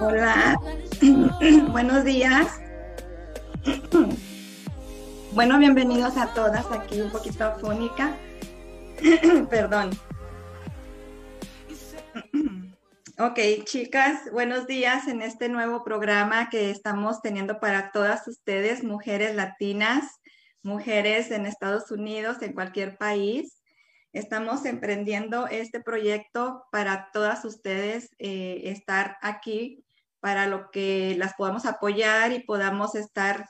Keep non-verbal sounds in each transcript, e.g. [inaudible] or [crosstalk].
[clears throat] Buenos días. [clears throat] Bueno, bienvenidos a todas aquí, un poquito afónica. [clears throat] Perdón. Ok, chicas, buenos días en este nuevo programa que estamos teniendo para todas ustedes, mujeres latinas, mujeres en Estados Unidos, en cualquier país. Estamos emprendiendo este proyecto para todas ustedes eh, estar aquí para lo que las podamos apoyar y podamos estar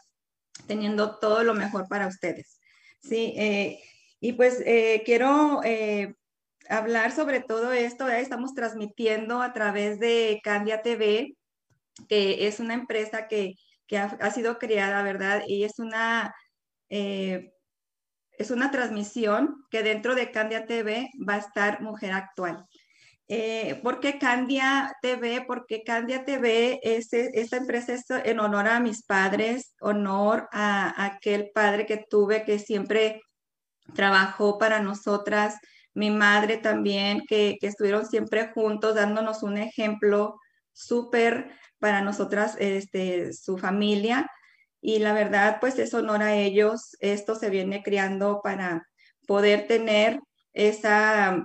teniendo todo lo mejor para ustedes. Sí, eh, y pues eh, quiero hablar sobre todo esto. Estamos transmitiendo a través de Candia TV, que es una empresa que, ha, sido creada, ¿verdad? Y es una, eh, es una transmisión que dentro de Candia TV va a estar Mujer Actual. Eh, ¿Por qué Candia TV? Porque Candia TV, es, esta empresa es en honor a mis padres, honor a aquel padre que tuve que siempre trabajó para nosotras, mi madre también, que, estuvieron siempre juntos dándonos un ejemplo súper para nosotras, este, su familia. Y la verdad, pues es honor a ellos. Esto se viene creando para poder tener esa,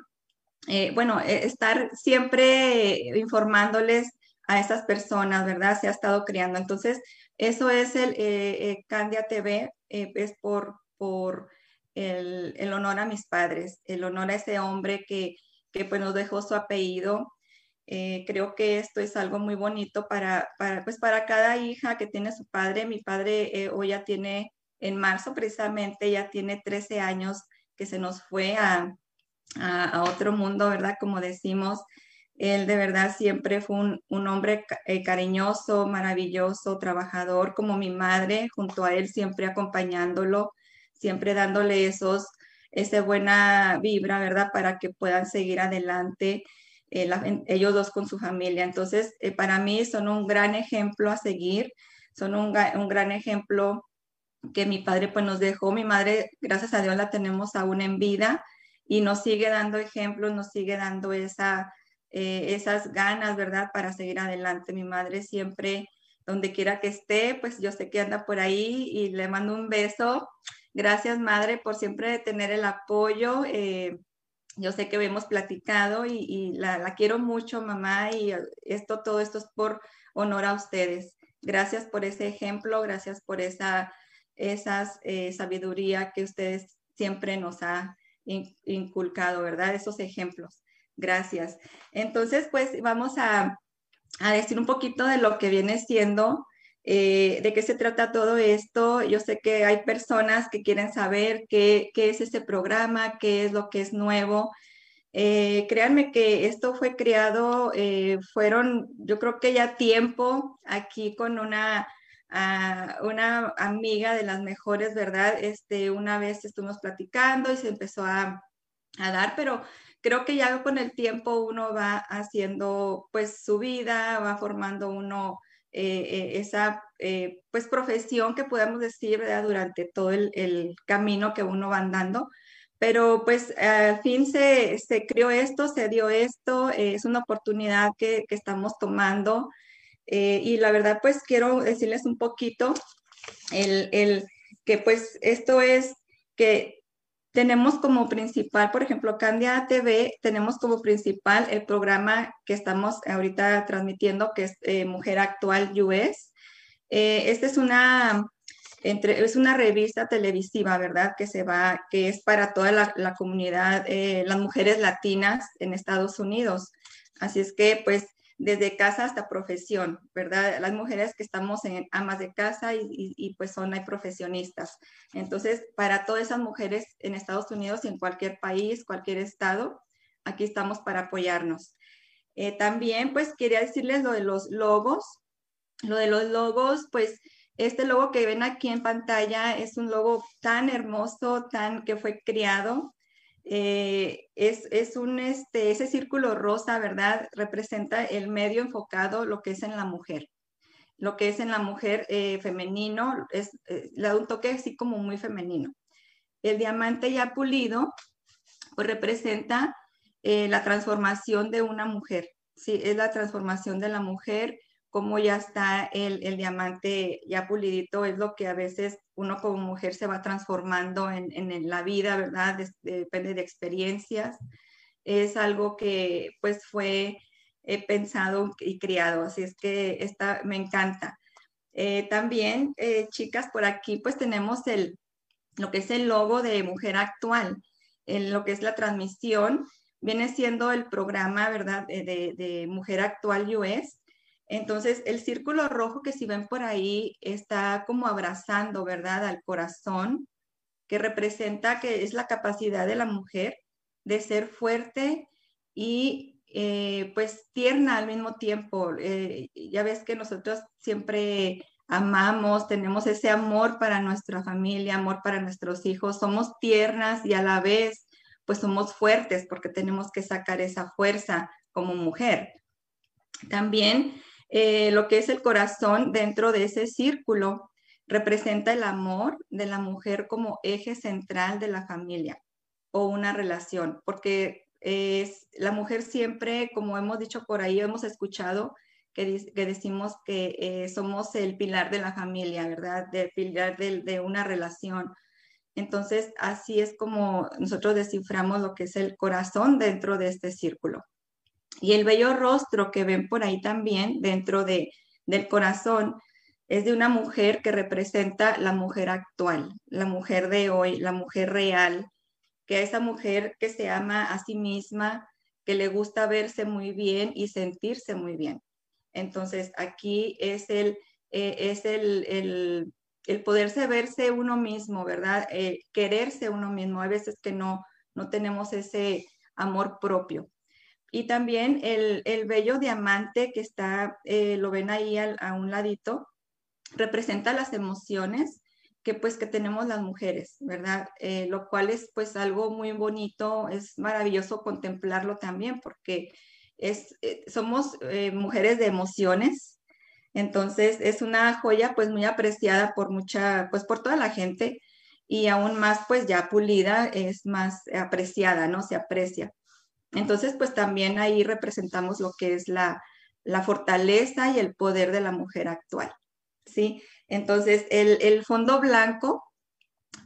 eh, bueno, e, estar siempre informándoles a esas personas, ¿verdad? Se ha estado creando. Entonces, eso es el eh, eh, Candia TV, es por, por el, honor a mis padres, el honor a ese hombre que, que pues nos dejó su apellido. Eh, creo que esto es algo muy bonito para, para, pues para cada hija que tiene su padre. Mi padre eh, hoy ya tiene, en marzo precisamente, ya tiene 13 años que se nos fue a, a, otro mundo, ¿verdad? Como decimos, él de verdad siempre fue un, un hombre eh, cariñoso, maravilloso, trabajador, como mi madre, junto a él siempre acompañándolo siempre dándole esos, esa buena vibra, ¿verdad? Para que puedan seguir adelante eh, ellos dos con su familia. Entonces, eh, para mí son un gran ejemplo a seguir, son un, gran ejemplo que mi padre pues nos dejó. Mi madre, gracias a Dios, la tenemos aún en vida y nos sigue dando ejemplos, nos sigue dando esa, eh, esas ganas, ¿verdad? Para seguir adelante. Mi madre siempre, donde quiera que esté, pues yo sé que anda por ahí y le mando un beso Gracias, madre, por siempre tener el apoyo. Eh, yo sé que hemos platicado y, la, quiero mucho, mamá, y esto, todo esto es por honor a ustedes. Gracias por ese ejemplo, gracias por esa esas, eh, sabiduría que ustedes siempre nos ha inculcado, ¿verdad? Esos ejemplos. Gracias. Entonces, pues vamos a, a decir un poquito de lo que viene siendo eh, de qué se trata todo esto. Yo sé que hay personas que quieren saber qué, es este programa, qué es lo que es nuevo. Eh, créanme que esto fue creado, eh, fueron, yo creo que ya tiempo aquí con una, ah, una amiga de las mejores, ¿verdad? Este, una vez estuvimos platicando y se empezó a, a dar, pero creo que ya con el tiempo uno va haciendo pues su vida, va formando uno eh, eh, esa eh, pues profesión que podemos decir durante todo el, camino que uno va andando. Pero pues al fin se, se creó esto, se dio esto, es una oportunidad que, que estamos tomando. Y la verdad pues quiero decirles un poquito el, el que pues esto es que tenemos como principal, por ejemplo, Candia TV, tenemos como principal el programa que estamos ahorita transmitiendo, que es eh, Mujer Actual US. Eh, esta es una, entre, es una revista televisiva, ¿verdad? Que se va, que es para toda la, comunidad, eh, las mujeres latinas en Estados Unidos. Así es que, pues, desde casa hasta profesión, ¿verdad? Las mujeres que estamos en amas de casa y, pues son hay profesionistas. Entonces, para todas esas mujeres en Estados Unidos y en cualquier país, cualquier estado, aquí estamos para apoyarnos. Eh, también, pues quería decirles lo de los logos. Lo de los logos, pues este logo que ven aquí en pantalla es un logo tan hermoso, tan que fue creado eh, es, un, este, ese círculo rosa, ¿verdad? Representa el medio enfocado, lo que es en la mujer. Lo que es en la mujer eh, femenino, es, eh, le da un toque así como muy femenino. El diamante ya pulido, pues representa la transformación de una mujer. Sí, es la transformación de la mujer cómo ya está el, el, diamante ya pulidito, es lo que a veces uno como mujer se va transformando en, en la vida, ¿verdad? depende de experiencias. Es algo que pues fue eh, pensado y criado, así es que esta me encanta. Eh, también, eh, chicas, por aquí pues tenemos el, lo que es el logo de Mujer Actual, en lo que es la transmisión, viene siendo el programa, ¿verdad?, de, de Mujer Actual US entonces, el círculo rojo que si ven por ahí está como abrazando, ¿verdad?, al corazón, que representa que es la capacidad de la mujer de ser fuerte y eh, pues tierna al mismo tiempo. Eh, ya ves que nosotros siempre amamos, tenemos ese amor para nuestra familia, amor para nuestros hijos, somos tiernas y a la vez pues somos fuertes porque tenemos que sacar esa fuerza como mujer. También eh, lo que es el corazón dentro de ese círculo representa el amor de la mujer como eje central de la familia o una relación, porque es, la mujer siempre, como hemos dicho por ahí, hemos escuchado que, decimos que eh, somos el pilar de la familia, ¿verdad? De pilar de, de una relación. Entonces, así es como nosotros desciframos lo que es el corazón dentro de este círculo. Y el bello rostro que ven por ahí también dentro de, del corazón es de una mujer que representa la mujer actual, la mujer de hoy, la mujer real, que es esa mujer que se ama a sí misma, que le gusta verse muy bien y sentirse muy bien. Entonces, aquí es el, eh, es el, el, el, poderse verse uno mismo, ¿verdad? Eh, quererse uno mismo. Hay veces que no, no tenemos ese amor propio. Y también el, el bello diamante que está, eh, lo ven ahí a un ladito, representa las emociones que pues que tenemos las mujeres, ¿verdad? Eh, lo cual es pues algo muy bonito, es maravilloso contemplarlo también porque es, eh, somos mujeres de emociones, entonces es una joya pues muy apreciada por mucha, pues por toda la gente y aún más pues ya pulida es más apreciada, ¿no? Se aprecia. Entonces, pues también ahí representamos lo que es la, fortaleza y el poder de la mujer actual, ¿sí? Entonces, el, fondo blanco,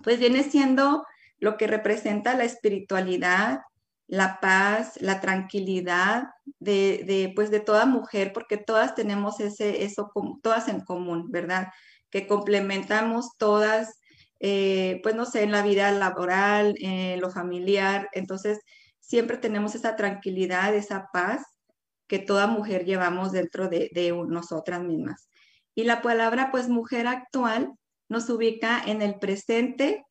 pues viene siendo lo que representa la espiritualidad, la paz, la tranquilidad de, pues de toda mujer, porque todas tenemos ese, eso, todas en común, ¿verdad? Que complementamos todas, eh, pues no sé, en la vida laboral, en lo familiar. Entonces, siempre tenemos esa tranquilidad, esa paz que toda mujer llevamos dentro de, nosotras mismas. Y la palabra, pues, mujer actual nos ubica en el presente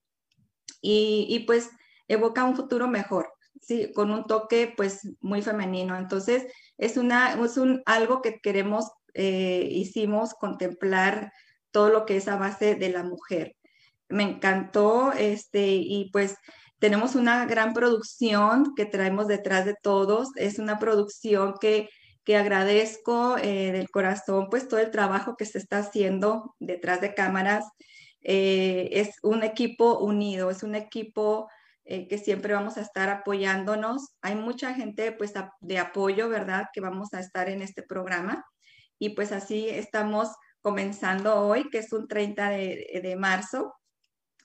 y, pues evoca un futuro mejor, sí, con un toque, pues, muy femenino. Entonces, es, una, es un, algo que queremos, eh, hicimos contemplar todo lo que es a base de la mujer. Me encantó, este, y pues tenemos una gran producción que traemos detrás de todos. Es una producción que, que agradezco eh, del corazón, pues todo el trabajo que se está haciendo detrás de cámaras. Eh, es un equipo unido, es un equipo eh, que siempre vamos a estar apoyándonos. Hay mucha gente pues de apoyo, ¿verdad? Que vamos a estar en este programa. Y pues así estamos comenzando hoy, que es un 30 de, de marzo.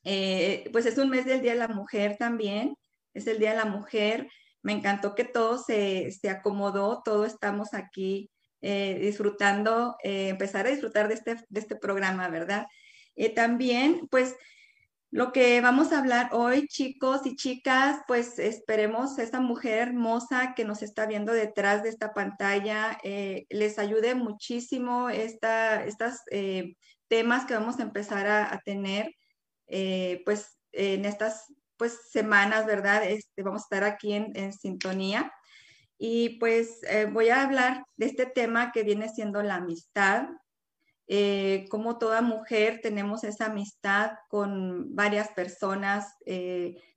Eh, pues es un mes del Día de la Mujer también, es el Día de la Mujer. Me encantó que todo se, acomodó, todos estamos aquí eh, disfrutando, eh, empezar a disfrutar de este, de este programa, ¿verdad? también, pues, lo que vamos a hablar hoy, chicos y chicas, pues esperemos esta mujer hermosa que nos está viendo detrás de esta pantalla les ayude muchísimo estos temas que vamos a empezar a tener. Eh, pues en estas pues semanas, ¿verdad? Este, vamos a estar aquí en, sintonía. Y pues eh, voy a hablar de este tema que viene siendo la amistad. Eh, como toda mujer tenemos esa amistad con varias personas,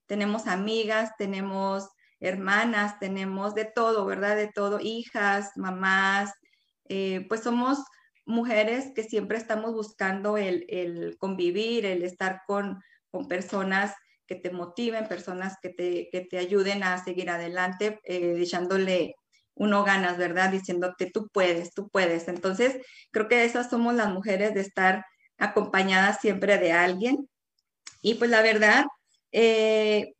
tenemos amigas, tenemos hermanas, tenemos de todo, ¿verdad? De todo, hijas, mamás, pues somos mujeres que siempre estamos buscando el, convivir, el estar con, personas que te motiven, personas que te, ayuden a seguir adelante, eh, echándole uno ganas, ¿verdad? Diciéndote, tú puedes, tú puedes. Entonces, creo que esas somos las mujeres de estar acompañadas siempre de alguien. Y pues la verdad, eh,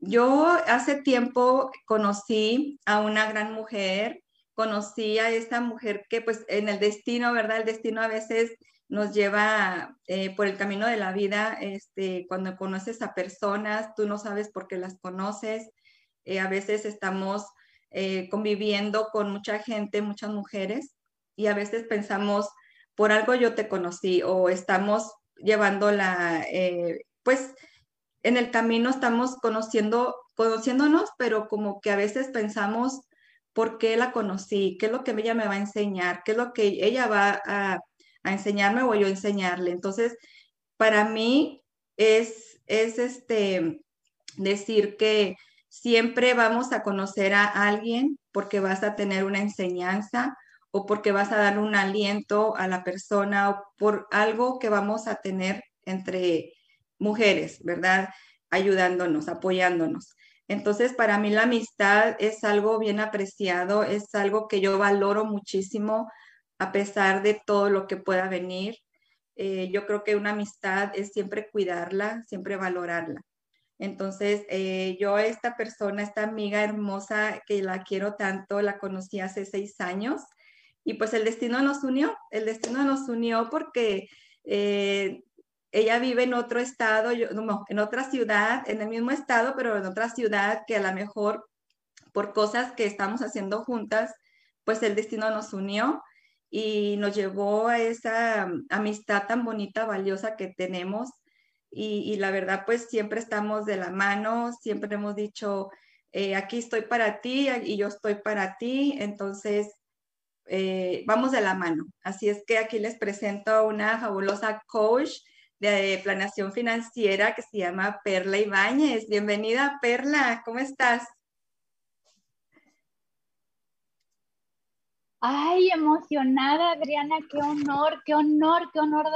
yo hace tiempo conocí a una gran mujer, conocí a esta mujer que pues en el destino, ¿verdad? El destino a veces nos lleva eh, por el camino de la vida, este, cuando conoces a personas, tú no sabes por qué las conoces, eh, a veces estamos eh, conviviendo con mucha gente, muchas mujeres, y a veces pensamos, por algo yo te conocí, o estamos llevándola, pues en el camino estamos conociendo, conociéndonos, pero como que a veces pensamos, ¿por qué la conocí? ¿Qué es lo que ella me va a enseñar? ¿Qué es lo que ella va a, enseñarme o yo enseñarle? Entonces, para mí es, es este, decir que siempre vamos a conocer a alguien porque vas a tener una enseñanza o porque vas a dar un aliento a la persona o por algo que vamos a tener entre mujeres, ¿verdad? Ayudándonos, apoyándonos. Entonces, para mí la amistad es algo bien apreciado, es algo que yo valoro muchísimo a pesar de todo lo que pueda venir. Eh, yo creo que una amistad es siempre cuidarla, siempre valorarla. Entonces, eh, yo esta persona, esta amiga hermosa que la quiero tanto, la conocí hace seis años y pues el destino nos unió, el destino nos unió porque eh, ella vive en otro estado, yo, no, en otra ciudad, en el mismo estado, pero en otra ciudad que a lo mejor por cosas que estamos haciendo juntas, pues el destino nos unió y nos llevó a esa amistad tan bonita, valiosa que tenemos. Y, la verdad, pues siempre estamos de la mano, siempre hemos dicho, eh, aquí estoy para ti y yo estoy para ti, entonces eh, vamos de la mano. Así es que aquí les presento a una fabulosa coach de planeación financiera que se llama Perla Ibáñez. Bienvenida, Perla, ¿cómo estás? Ay, emocionada, Adriana, qué honor, qué honor, qué honor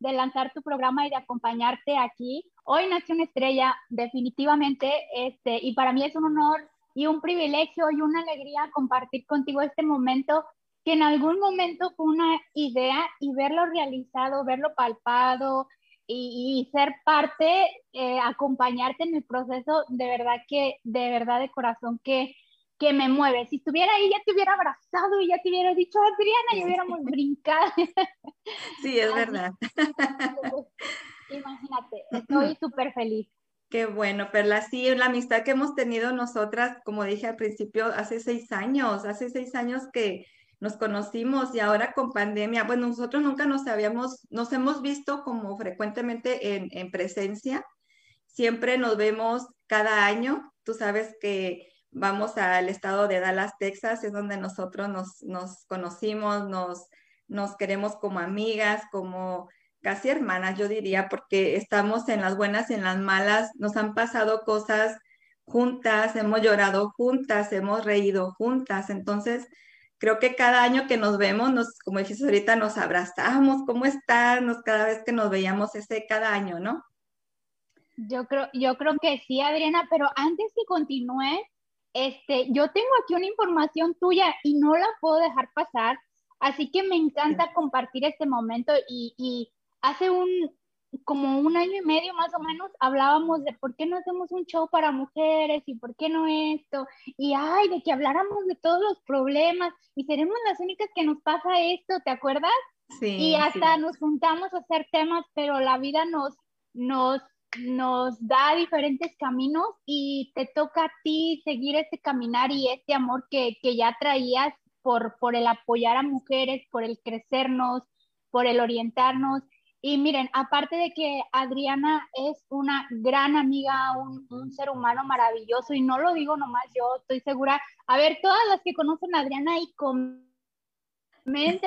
de, lanzar tu programa y de acompañarte aquí. Hoy nació una estrella, definitivamente, este, y para mí es un honor y un privilegio y una alegría compartir contigo este momento que en algún momento fue una idea y verlo realizado, verlo palpado, y, ser parte, eh, acompañarte en el proceso, de verdad que, de verdad de corazón que, que me mueve. Si estuviera ahí, ya te hubiera abrazado y ya te hubiera dicho, Adriana, y hubiéramos [laughs] brincado. Sí, es verdad. Imagínate, estoy [laughs] súper feliz. Qué bueno, Perla. Sí, la amistad que hemos tenido nosotras, como dije al principio, hace seis años, hace seis años que, nos conocimos y ahora con pandemia, bueno, nosotros nunca nos habíamos, nos hemos visto como frecuentemente en, presencia, siempre nos vemos cada año, tú sabes que vamos al estado de Dallas, Texas, es donde nosotros nos, conocimos, nos, nos queremos como amigas, como casi hermanas, yo diría, porque estamos en las buenas y en las malas, nos han pasado cosas juntas, hemos llorado juntas, hemos reído juntas, entonces creo que cada año que nos vemos, nos, como dijiste ahorita, nos abrazamos, ¿cómo están? Nos, cada vez que nos veíamos ese cada año, ¿no? Yo creo, yo creo que sí, Adriana, pero antes que continúe, este, yo tengo aquí una información tuya y no la puedo dejar pasar, así que me encanta compartir este momento y, y hace un, como un año y medio más o menos hablábamos de por qué no hacemos un show para mujeres y por qué no esto, y ay, de que habláramos de todos los problemas y seremos las únicas que nos pasa esto, ¿te acuerdas? Sí. Y hasta nos juntamos a hacer temas, pero la vida nos, nos, nos da diferentes caminos y te toca a ti seguir ese caminar y este amor que, que ya traías por, por el apoyar a mujeres, por el crecernos, por el orientarnos y miren, aparte de que Adriana es una gran amiga, un, ser humano maravilloso, y no lo digo nomás yo, estoy segura, a ver, todas las que conocen a Adriana y comenten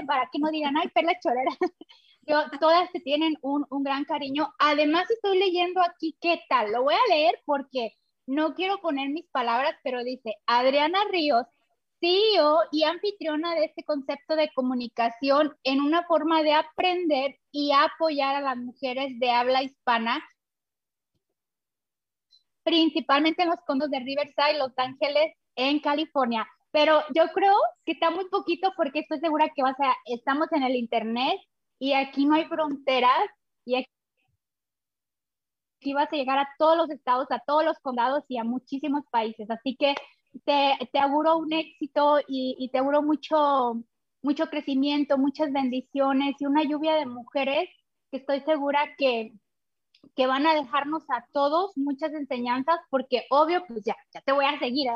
para que no digan, ay, perla chorera. [laughs] Yo, todas se tienen un, un gran cariño. Además, estoy leyendo aquí qué tal. Lo voy a leer porque no quiero poner mis palabras, pero dice, Adriana Ríos CEO y anfitriona de este concepto de comunicación en una forma de aprender y apoyar a las mujeres de habla hispana, principalmente en los condos de Riverside, Los Ángeles, en California. pero yo creo que está muy poquito porque estoy segura que va a estamos en el Internet y aquí no hay fronteras y aquí vas a llegar a todos los estados, a todos los condados y a muchísimos países. Así que te, te auguro un éxito y, y, te auguro mucho, mucho crecimiento, muchas bendiciones y una lluvia de mujeres que estoy segura que, que van a dejarnos a todos muchas enseñanzas, porque obvio, pues ya, ya te voy a seguir,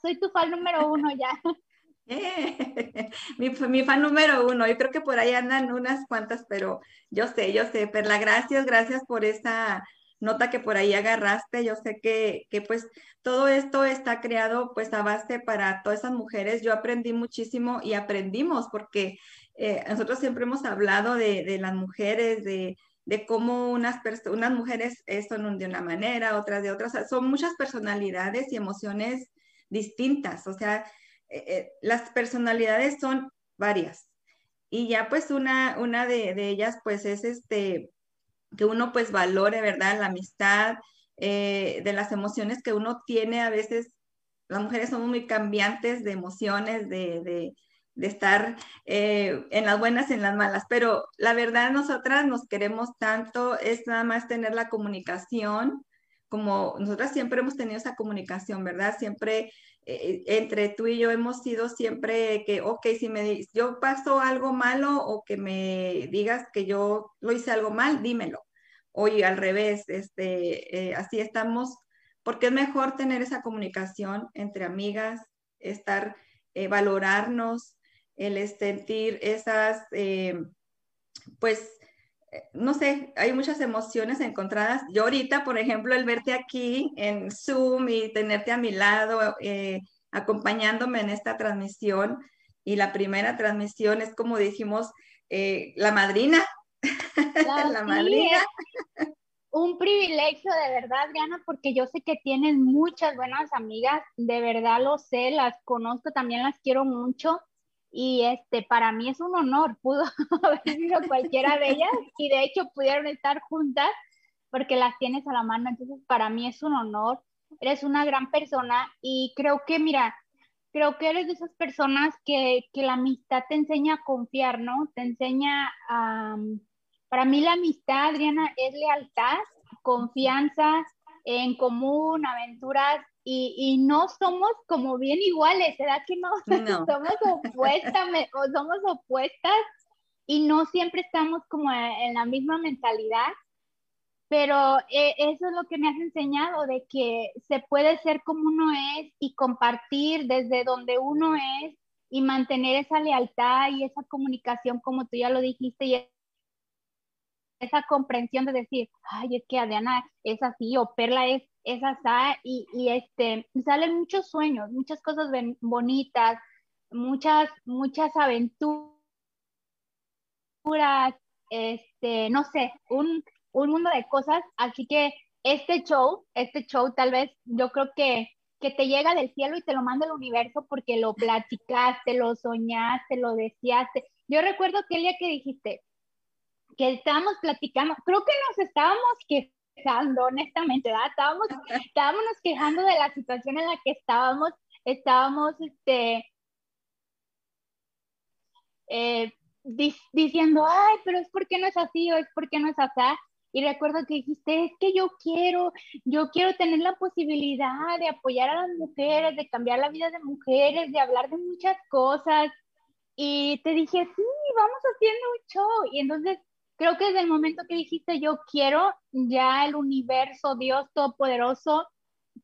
soy tu fan número uno ya. [laughs] [laughs] mi, mi, fan número uno, yo creo que por ahí andan unas cuantas, pero yo sé, yo sé, Perla, gracias, gracias por esta nota que por ahí agarraste. Yo sé que, que pues todo esto está creado pues a base para todas esas mujeres. Yo aprendí muchísimo y aprendimos porque eh, nosotros siempre hemos hablado de, de las mujeres, de, de cómo unas, unas mujeres son de una manera, otras de otras. son muchas personalidades y emociones distintas. O sea, eh, eh, las personalidades son varias. Y ya pues una, una de, de ellas pues es este, que uno pues valore, ¿verdad? La amistad, eh, de las emociones que uno tiene. A veces las mujeres somos muy cambiantes de emociones, de, estar eh, en las buenas en las malas, pero la verdad nosotras nos queremos tanto, es nada más tener la comunicación, como nosotras siempre hemos tenido esa comunicación, ¿verdad? Siempre eh, entre tú y yo hemos sido siempre que, ok, si me yo paso algo malo o que me digas que yo lo hice algo mal, dímelo. Oye, al revés, este, eh, así estamos, porque es mejor tener esa comunicación entre amigas, estar, eh, valorarnos, el sentir esas, pues, no sé, hay muchas emociones encontradas. Yo ahorita, por ejemplo, el verte aquí en Zoom y tenerte a mi lado, acompañándome en esta transmisión, y la primera transmisión es como dijimos, la madrina, [laughs] la madrina. Un privilegio de verdad, Diana, porque yo sé que tienes muchas buenas amigas, de verdad lo sé, las conozco, también las quiero mucho y este para mí es un honor, pudo [laughs] haber sido cualquiera de ellas y de hecho pudieron estar juntas porque las tienes a la mano, entonces para mí es un honor, eres una gran persona y creo que mira, creo que eres de esas personas que, que la amistad te enseña a confiar, ¿no? Te enseña a... Para mí la amistad, Adriana, es lealtad, confianza en común, aventuras y, no somos como bien iguales, ¿verdad que no? [laughs] somos opuestas o somos opuestas y no siempre estamos como en la misma mentalidad, pero eh, eso es lo que me has enseñado, de que se puede ser como uno es y compartir desde donde uno es y mantener esa lealtad y esa comunicación, como tú ya lo dijiste, y esa comprensión de decir, ay, es que Adriana es así o Perla es, es así y, y este, salen muchos sueños, muchas cosas bonitas, muchas, muchas aventuras, este, no sé, un, un mundo de cosas, así que este show, este show tal vez yo creo que que te llega del cielo y te lo manda el universo porque lo platicaste, lo soñaste, lo deseaste. Yo recuerdo que el día que dijiste, que estábamos platicando, creo que nos estábamos quejando, honestamente, ¿verdad? Estábamos, estábamos quejando de la situación en la que estábamos, estábamos, este, eh, diciendo, ay, pero es porque no es así o es porque no es así. Y recuerdo que dijiste, es que yo quiero, yo quiero tener la posibilidad de apoyar a las mujeres, de cambiar la vida de mujeres, de hablar de muchas cosas. Y te dije, sí, vamos haciendo un show. Y entonces creo que desde el momento que dijiste yo quiero, ya el universo, Dios Todopoderoso,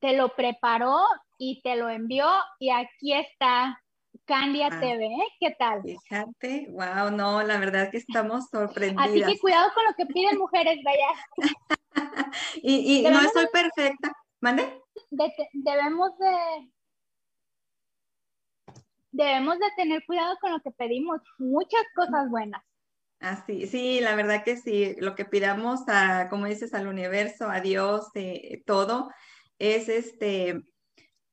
te lo preparó y te lo envió y aquí está Candia ah, TV, ¿qué tal? Fíjate, wow, no, la verdad que estamos sorprendidas. Así que cuidado con lo que piden mujeres, vaya. [laughs] y, y no estoy perfecta, ¿mande? debemos de debemos de tener cuidado con lo que pedimos, muchas cosas buenas. Así, sí, la verdad que sí, lo que pidamos a, como dices, al universo, a Dios, eh, todo, es este,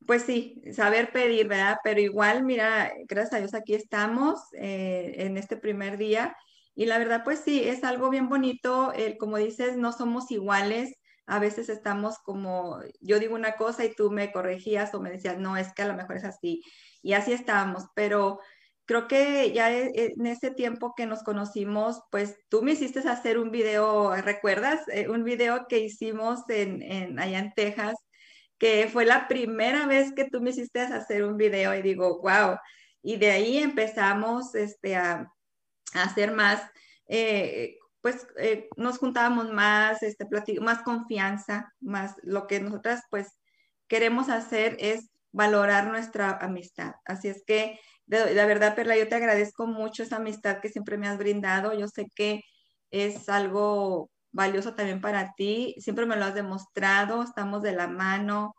pues sí, saber pedir, ¿verdad? Pero igual, mira, gracias a Dios aquí estamos eh, en este primer día y la verdad, pues sí, es algo bien bonito, el, como dices, no somos iguales, a veces estamos como, yo digo una cosa y tú me corregías o me decías, no, es que a lo mejor es así. Y así estábamos, pero creo que ya e, e, en ese tiempo que nos conocimos, pues tú me hiciste hacer un video, ¿recuerdas? Eh, un video que hicimos en, en, allá en Texas, que fue la primera vez que tú me hiciste hacer un video y digo, wow. Y de ahí empezamos este, a, a hacer más, eh, pues eh, nos juntábamos más, este, más confianza, más lo que nosotras pues queremos hacer es valorar nuestra amistad. Así es que de, verdad, Perla, yo te agradezco mucho esa amistad que siempre me has brindado. Yo sé que es algo valioso también para ti. Siempre me lo has demostrado, estamos de la mano.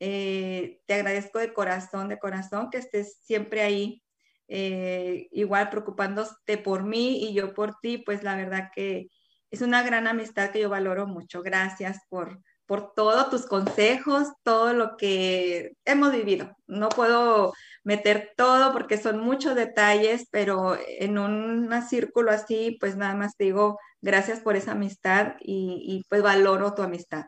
Eh, te agradezco de corazón, de corazón, que estés siempre ahí, eh, igual preocupándote por mí y yo por ti, pues la verdad que es una gran amistad que yo valoro mucho. Gracias por, por todos tus consejos, todo lo que hemos vivido. No puedo meter todo porque son muchos detalles, pero en un círculo así, pues nada más digo gracias por esa amistad y, pues valoro tu amistad.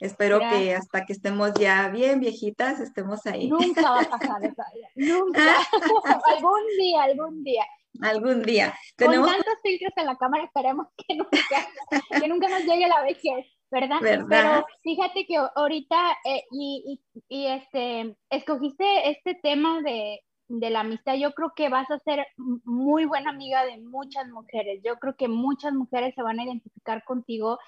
Espero que hasta que estemos ya bien viejitas, estemos ahí. Nunca va a pasar esa [laughs] nunca. [laughs] algún día, algún día. Algún día. Con tantos filtros en la cámara esperemos que nunca, que nunca nos llegue la vejez. ¿Verdad? Pero fíjate que ahorita, eh, y, y, este, escogiste este tema de, de la amistad, yo creo que vas a ser muy buena amiga de muchas mujeres. Yo creo que muchas mujeres se van a identificar contigo.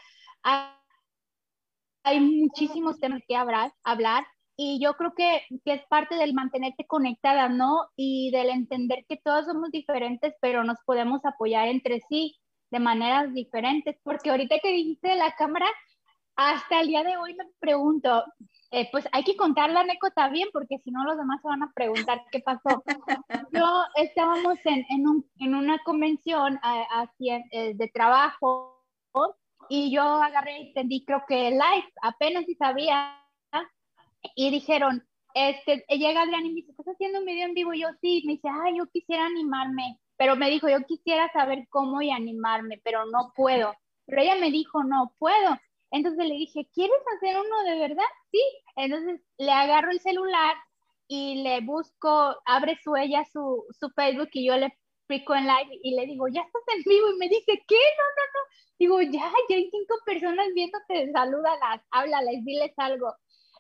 Hay, muchísimos temas que hablar, hablar y yo creo que, que, es parte del mantenerte conectada, ¿no? Y del entender que todos somos diferentes, pero nos podemos apoyar entre sí de maneras diferentes, porque ahorita que dijiste de la cámara, hasta el día de hoy me pregunto, eh, pues hay que contar la anécdota bien, porque si no los demás se van a preguntar qué pasó. [laughs] Yo estábamos en, en, un, en una convención eh, de trabajo y yo agarré y entendí, creo que live, apenas si sabía, y dijeron, este, llega Adrián y me dice, ¿estás haciendo un video en vivo? Y yo sí, me dice, ay, yo quisiera animarme, pero me dijo, yo quisiera saber cómo y animarme, pero no puedo. Pero ella me dijo, no puedo. Entonces le dije, ¿quieres hacer uno de verdad? Sí. Entonces le agarro el celular y le busco, abre su ella su, su Facebook y yo le explico en live y le digo, ya estás en vivo y me dice, ¿qué? No, no, no. Digo, ya, ya hay cinco personas viéndote, salúdalas, háblales, diles algo.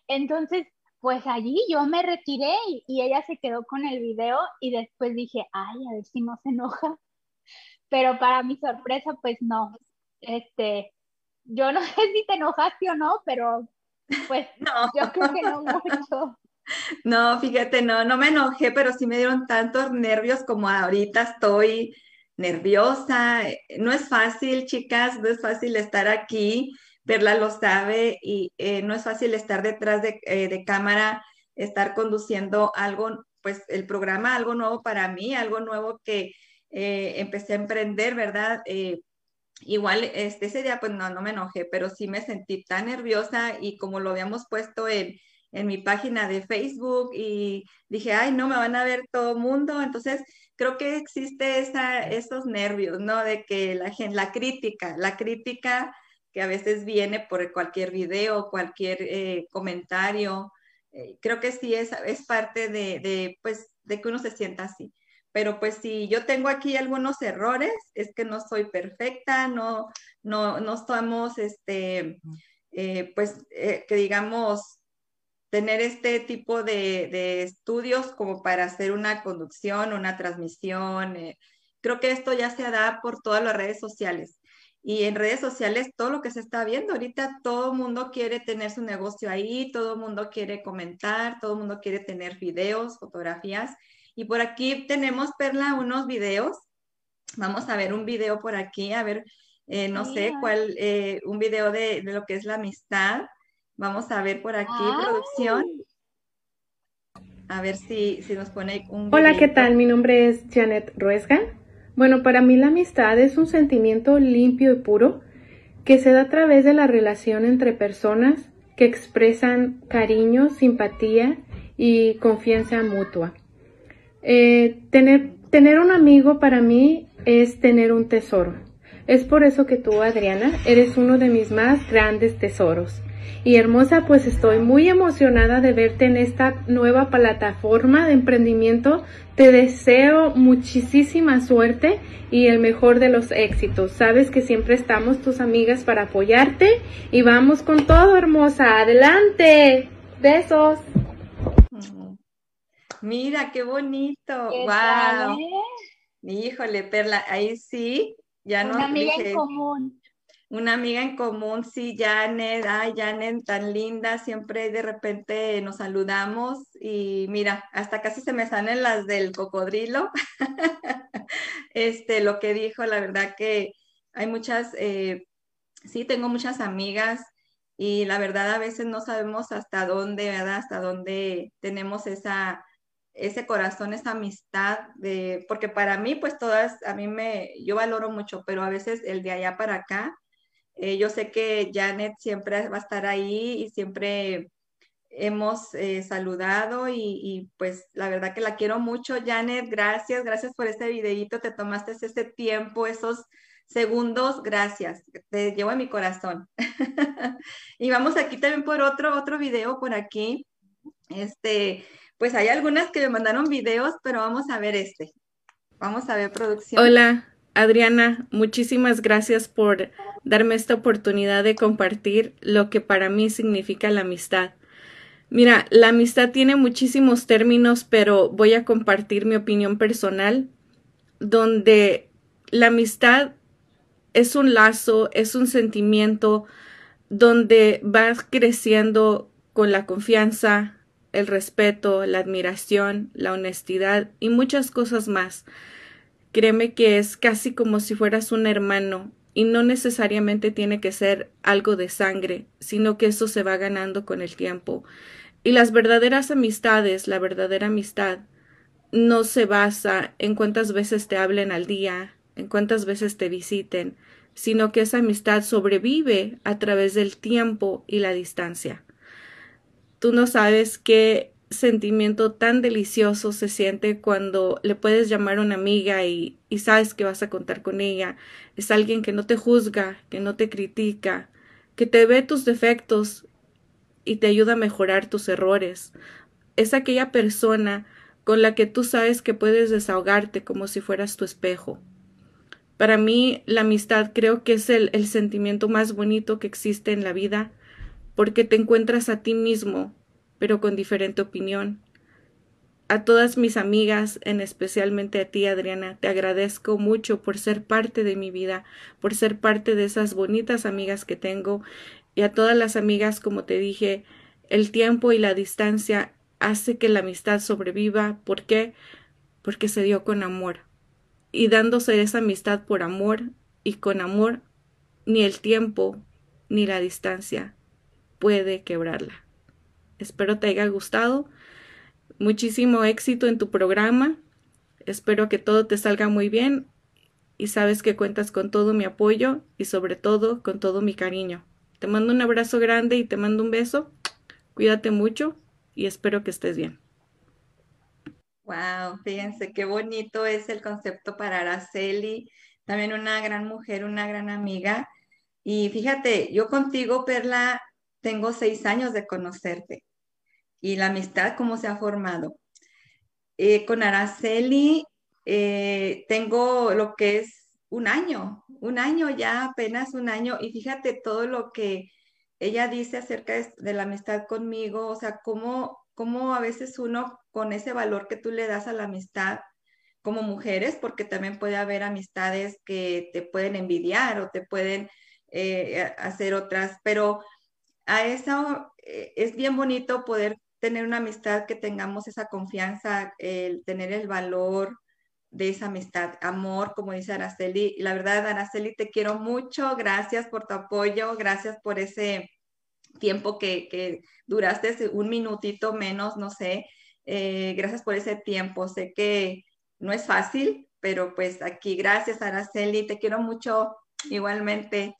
Entonces, pues allí yo me retiré y, y, ella se quedó con el video y después dije, ay, a ver si no se enoja. [laughs] Pero para mi sorpresa, pues no. Este, yo no [laughs] sé si te enojaste o no, pero pues [laughs] no. yo creo que no mucho. No, fíjate, no, no me enojé, pero sí me dieron tantos nervios como ahorita estoy nerviosa. No es fácil, chicas, no es fácil estar aquí. Perla lo sabe y eh, no es fácil estar detrás de, eh, de, cámara, estar conduciendo algo, pues el programa, algo nuevo para mí, algo nuevo que eh, empecé a emprender, ¿verdad? igual este, ese día pues no, no me enojé, pero sí me sentí tan nerviosa y como lo habíamos puesto en, en mi página de Facebook y dije, ay, no me van a ver todo el mundo, entonces creo que existe esa, esos nervios, ¿no? De que la gente, la crítica, la crítica que a veces viene por cualquier video, cualquier eh, comentario, eh, creo que sí es, es parte de, de, pues, de que uno se sienta así pero pues si yo tengo aquí algunos errores, es que no soy perfecta, no, no, no estamos, este, eh, pues, que digamos, tener este tipo de, estudios como para hacer una conducción, una transmisión. Creo que esto ya se da por todas las redes sociales. Y en redes sociales, todo lo que se está viendo ahorita, todo el mundo quiere tener su negocio ahí, todo el mundo quiere comentar, todo el mundo quiere tener videos, fotografías. Y por aquí tenemos, Perla, unos videos. Vamos a ver un video por aquí, a ver, eh, no sé cuál, eh, un video de, lo que es la amistad. Vamos a ver por aquí, producción. A ver si, si nos pone un Hola, ¿qué tal? Mi nombre es Janet Ruesga. Bueno, para mí la amistad es un sentimiento limpio y puro que se da a través de la relación entre personas que expresan cariño, simpatía y confianza mutua. Eh, tener, tener un amigo para mí es tener un tesoro. Es por eso que tú, Adriana, eres uno de mis más grandes tesoros. Y hermosa, pues estoy muy emocionada de verte en esta nueva plataforma de emprendimiento. Te deseo muchísima suerte y el mejor de los éxitos. Sabes que siempre estamos tus amigas para apoyarte y vamos con todo, hermosa. Adelante. Besos. Mira, qué bonito. wow. Híjole, Perla, ahí sí, ya no. Una amiga en común. Una amiga en común, sí, Janet, ay, Janet, tan linda, siempre de repente nos saludamos y mira, hasta casi se me salen las del cocodrilo. [laughs] este, lo que dijo, la verdad que hay muchas, eh, sí, tengo muchas amigas y la verdad a veces no sabemos hasta dónde, ¿verdad? Hasta dónde tenemos esa ese corazón, esa amistad, de, porque para mí, pues todas, a mí me, yo valoro mucho, pero a veces el de allá para acá, eh, yo sé que Janet siempre va a estar ahí y siempre hemos eh, saludado y, pues la verdad que la quiero mucho, Janet, gracias, gracias por este videito, te tomaste ese tiempo, esos segundos, gracias, te llevo en mi corazón. [laughs] y vamos aquí también por otro, otro video por aquí, este, pues hay algunas que me mandaron videos, pero vamos a ver este. Vamos a ver producción. Hola, Adriana, muchísimas gracias por darme esta oportunidad de compartir lo que para mí significa la amistad. Mira, la amistad tiene muchísimos términos, pero voy a compartir mi opinión personal, donde la amistad es un lazo, es un sentimiento donde vas creciendo con la confianza, el respeto, la admiración, la honestidad y muchas cosas más. Créeme que es casi como si fueras un hermano y no necesariamente tiene que ser algo de sangre, sino que eso se va ganando con el tiempo. Y las verdaderas amistades, la verdadera amistad, no se basa en cuántas veces te hablen al día, en cuántas veces te visiten, sino que esa amistad sobrevive a través del tiempo y la distancia. Tú no sabes qué sentimiento tan delicioso se siente cuando le puedes llamar a una amiga y, sabes que vas a contar con ella. Es alguien que no te juzga, que no te critica, que te ve tus defectos y te ayuda a mejorar tus errores. Es aquella persona con la que tú sabes que puedes desahogarte como si fueras tu espejo. Para mí, la amistad creo que es el sentimiento más bonito que existe en la vida porque te encuentras a ti mismo, pero con diferente opinión. A todas mis amigas, en especialmente a ti, Adriana, te agradezco mucho por ser parte de mi vida, por ser parte de esas bonitas amigas que tengo, y a todas las amigas, como te dije, el tiempo y la distancia hace que la amistad sobreviva. ¿Por qué? Porque se dio con amor. Y dándose esa amistad por amor y con amor, ni el tiempo ni la distancia puede quebrarla. Espero te haya gustado. Muchísimo éxito en tu programa. Espero que todo te salga muy bien y sabes que cuentas con todo mi apoyo y sobre todo con todo mi cariño. Te mando un abrazo grande y te mando un beso. Cuídate mucho y espero que estés bien. Wow, fíjense qué bonito es el concepto para Araceli, también una gran mujer, una gran amiga. Y fíjate, yo contigo, Perla, tengo seis años de conocerte y la amistad, cómo se ha formado. Eh, con Araceli eh, tengo lo que es un año, un año ya, apenas un año, y fíjate todo lo que ella dice acerca de, la amistad conmigo, o sea, cómo, cómo a veces uno con ese valor que tú le das a la amistad, como mujeres, porque también puede haber amistades que te pueden envidiar o te pueden eh, hacer otras, pero a eso es bien bonito poder tener una amistad que tengamos esa confianza, el tener el valor de esa amistad, amor, como dice Araceli. La verdad, Araceli, te quiero mucho. Gracias por tu apoyo, gracias por ese tiempo que, que duraste, un minutito menos, no sé. Eh, gracias por ese tiempo. Sé que no es fácil, pero pues aquí, gracias, Araceli. Te quiero mucho igualmente.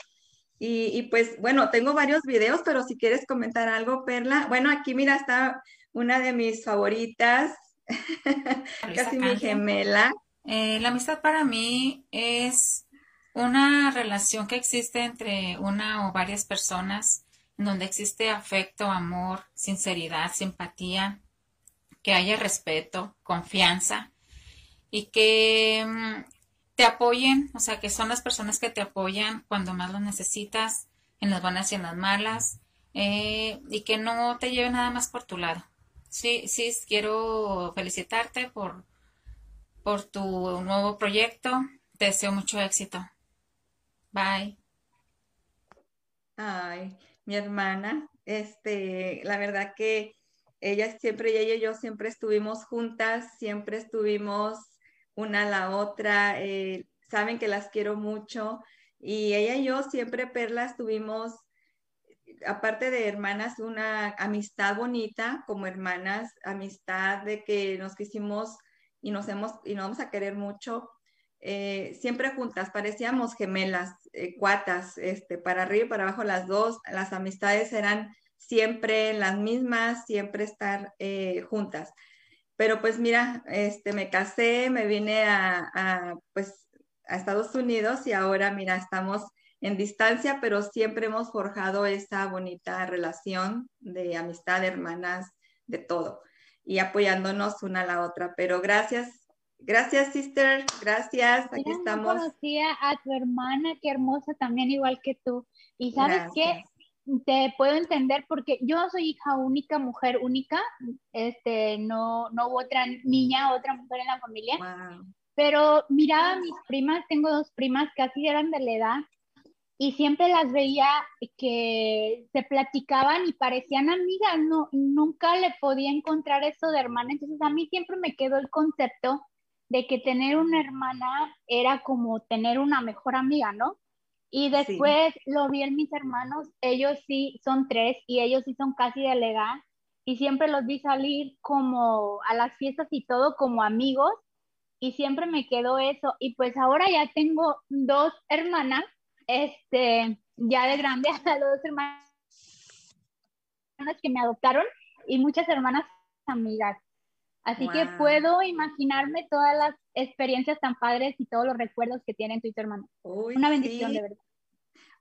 Y, pues bueno, tengo varios videos, pero si quieres comentar algo, Perla. Bueno, aquí mira, está una de mis favoritas, [laughs] casi mi gemela. Eh, la amistad para mí es una relación que existe entre una o varias personas, en donde existe afecto, amor, sinceridad, simpatía, que haya respeto, confianza y que mm, te apoyen, o sea, que son las personas que te apoyan cuando más lo necesitas, en las buenas y en las malas, eh, y que no te lleven nada más por tu lado. Sí, sí, quiero felicitarte por, por tu nuevo proyecto. Te deseo mucho éxito. Bye. Ay, mi hermana, este, la verdad que ella siempre, ella y yo siempre estuvimos juntas, siempre estuvimos una a la otra, eh, saben que las quiero mucho y ella y yo siempre, Perla, tuvimos, aparte de hermanas, una amistad bonita como hermanas, amistad de que nos quisimos y nos hemos y nos vamos a querer mucho. Eh, siempre juntas, parecíamos gemelas, eh, cuatas, este, para arriba y para abajo las dos, las amistades eran siempre las mismas, siempre estar juntas. Pero pues mira, este, me casé, me vine a, pues, a Estados Unidos y ahora mira, estamos en distancia, pero siempre hemos forjado esa bonita relación de amistad, hermanas, de todo, y apoyándonos una a la otra. Pero gracias, gracias, sister, gracias, aquí estamos. Yo conocía a tu hermana, qué hermosa también, igual que tú. Y sabes qué, te puedo entender porque yo soy hija única, mujer única, este, no, no hubo otra niña, otra mujer en la familia, pero miraba a mis primas, tengo dos primas casi eran de la edad y siempre las veía que se platicaban y parecían amigas, no, nunca le podía encontrar eso de hermana, entonces a mí siempre me quedó el concepto de que tener una hermana era como tener una mejor amiga, ¿no? Y después lo vi en mis hermanos, ellos sí son tres y ellos sí son casi de la y siempre los vi salir como a las fiestas y todo como amigos y siempre me quedó eso y pues ahora ya tengo dos hermanas, este, ya de grande, [laughs] hasta dos hermanas que me adoptaron y muchas hermanas amigas. Así que puedo imaginarme todas las experiencias tan padres y todos los recuerdos que tienen tu hermano. Una bendición de verdad.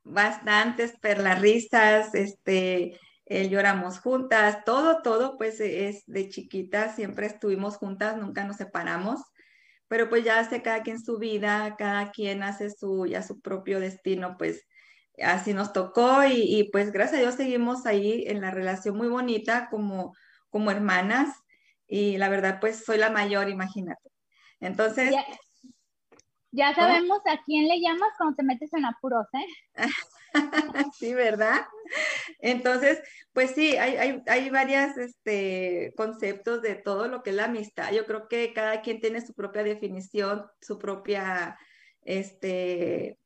Bastantes perlarristas, este, eh, lloramos juntas, todo, todo, pues es de chiquita, siempre estuvimos juntas, nunca nos separamos, pero pues ya hace cada quien su vida, cada quien hace su, ya su propio destino, pues así nos tocó y, y, pues gracias a Dios seguimos ahí en la relación muy bonita como, como hermanas y la verdad, pues soy la mayor, imagínate. Entonces... Ya, sabemos a quién le llamas cuando te metes en apuros, ¿eh? [laughs] sí, ¿verdad? Entonces, pues sí, hay, hay, hay varios este, conceptos de todo lo que es la amistad. Yo creo que cada quien tiene su propia definición, su propia este,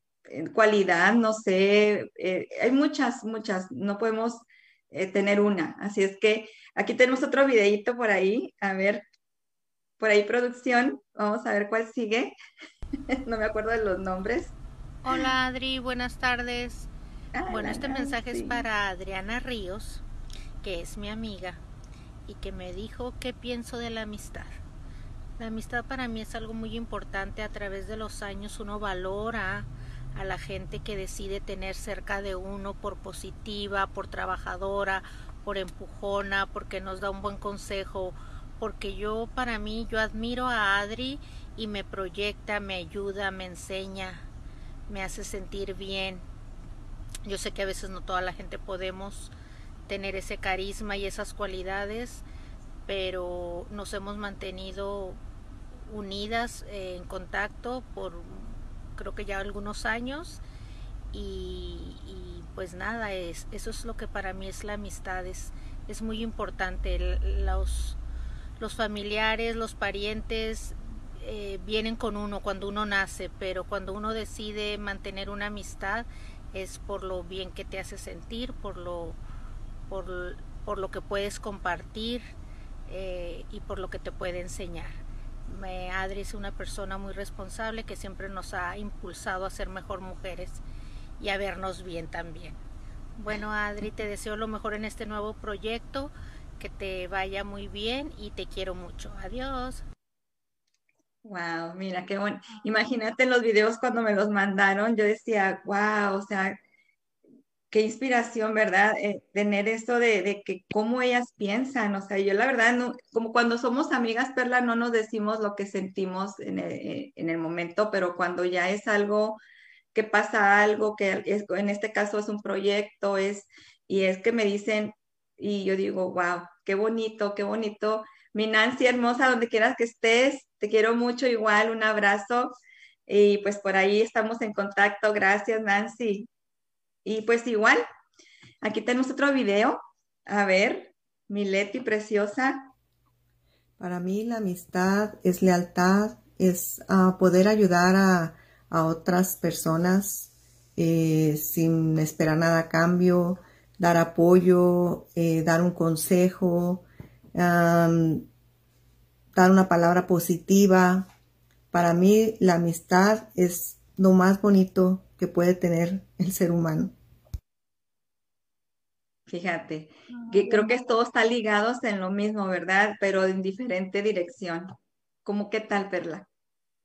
cualidad, no sé, eh, hay muchas, muchas, no podemos eh, tener una. Así es que aquí tenemos otro videito por ahí. A ver, por ahí producción. Vamos a ver cuál sigue. [laughs] no me acuerdo de los nombres. Hola Adri, buenas tardes. Ah, bueno, este mensaje es para Adriana Ríos, que es mi amiga y que me dijo qué pienso de la amistad. La amistad para mí es algo muy importante. A través de los años uno valora a la gente que decide tener cerca de uno por positiva, por trabajadora, por empujona, porque nos da un buen consejo, porque yo para mí yo admiro a Adri y me proyecta, me ayuda, me enseña, me hace sentir bien. Yo sé que a veces no toda la gente podemos tener ese carisma y esas cualidades, pero nos hemos mantenido unidas en contacto por creo que ya algunos años y, pues nada, es, eso es lo que para mí es la amistad, es, es muy importante. los, los familiares, los parientes eh, vienen con uno cuando uno nace, pero cuando uno decide mantener una amistad es por lo bien que te hace sentir, por lo, por, por lo que puedes compartir eh, y por lo que te puede enseñar. Adri es una persona muy responsable que siempre nos ha impulsado a ser mejor mujeres y a vernos bien también. Bueno, Adri, te deseo lo mejor en este nuevo proyecto, que te vaya muy bien y te quiero mucho. Adiós. Wow, mira qué bueno. Imagínate los videos cuando me los mandaron, yo decía, wow, o sea, qué inspiración, ¿verdad? Eh, tener eso de, que cómo ellas piensan, o sea, yo la verdad, no, como cuando somos amigas, Perla, no nos decimos lo que sentimos en el, eh, en el momento, pero cuando ya es algo que pasa algo, que es, en este caso es un proyecto, es, y es que me dicen, y yo digo, wow, qué bonito, qué bonito. Mi Nancy hermosa, donde quieras que estés, te quiero mucho igual, un abrazo. Y pues por ahí estamos en contacto. Gracias, Nancy. Y pues igual, aquí tenemos otro video. A ver, mi Leti preciosa. Para mí la amistad es lealtad, es ah, poder ayudar a, otras personas eh, sin esperar nada a cambio, dar apoyo, eh, dar un consejo, dar una palabra positiva. Para mí la amistad es lo más bonito que puede tener el ser humano. Fíjate, que creo que todos están ligados en lo mismo, ¿verdad? Pero en diferente dirección. ¿Cómo qué tal, Perla?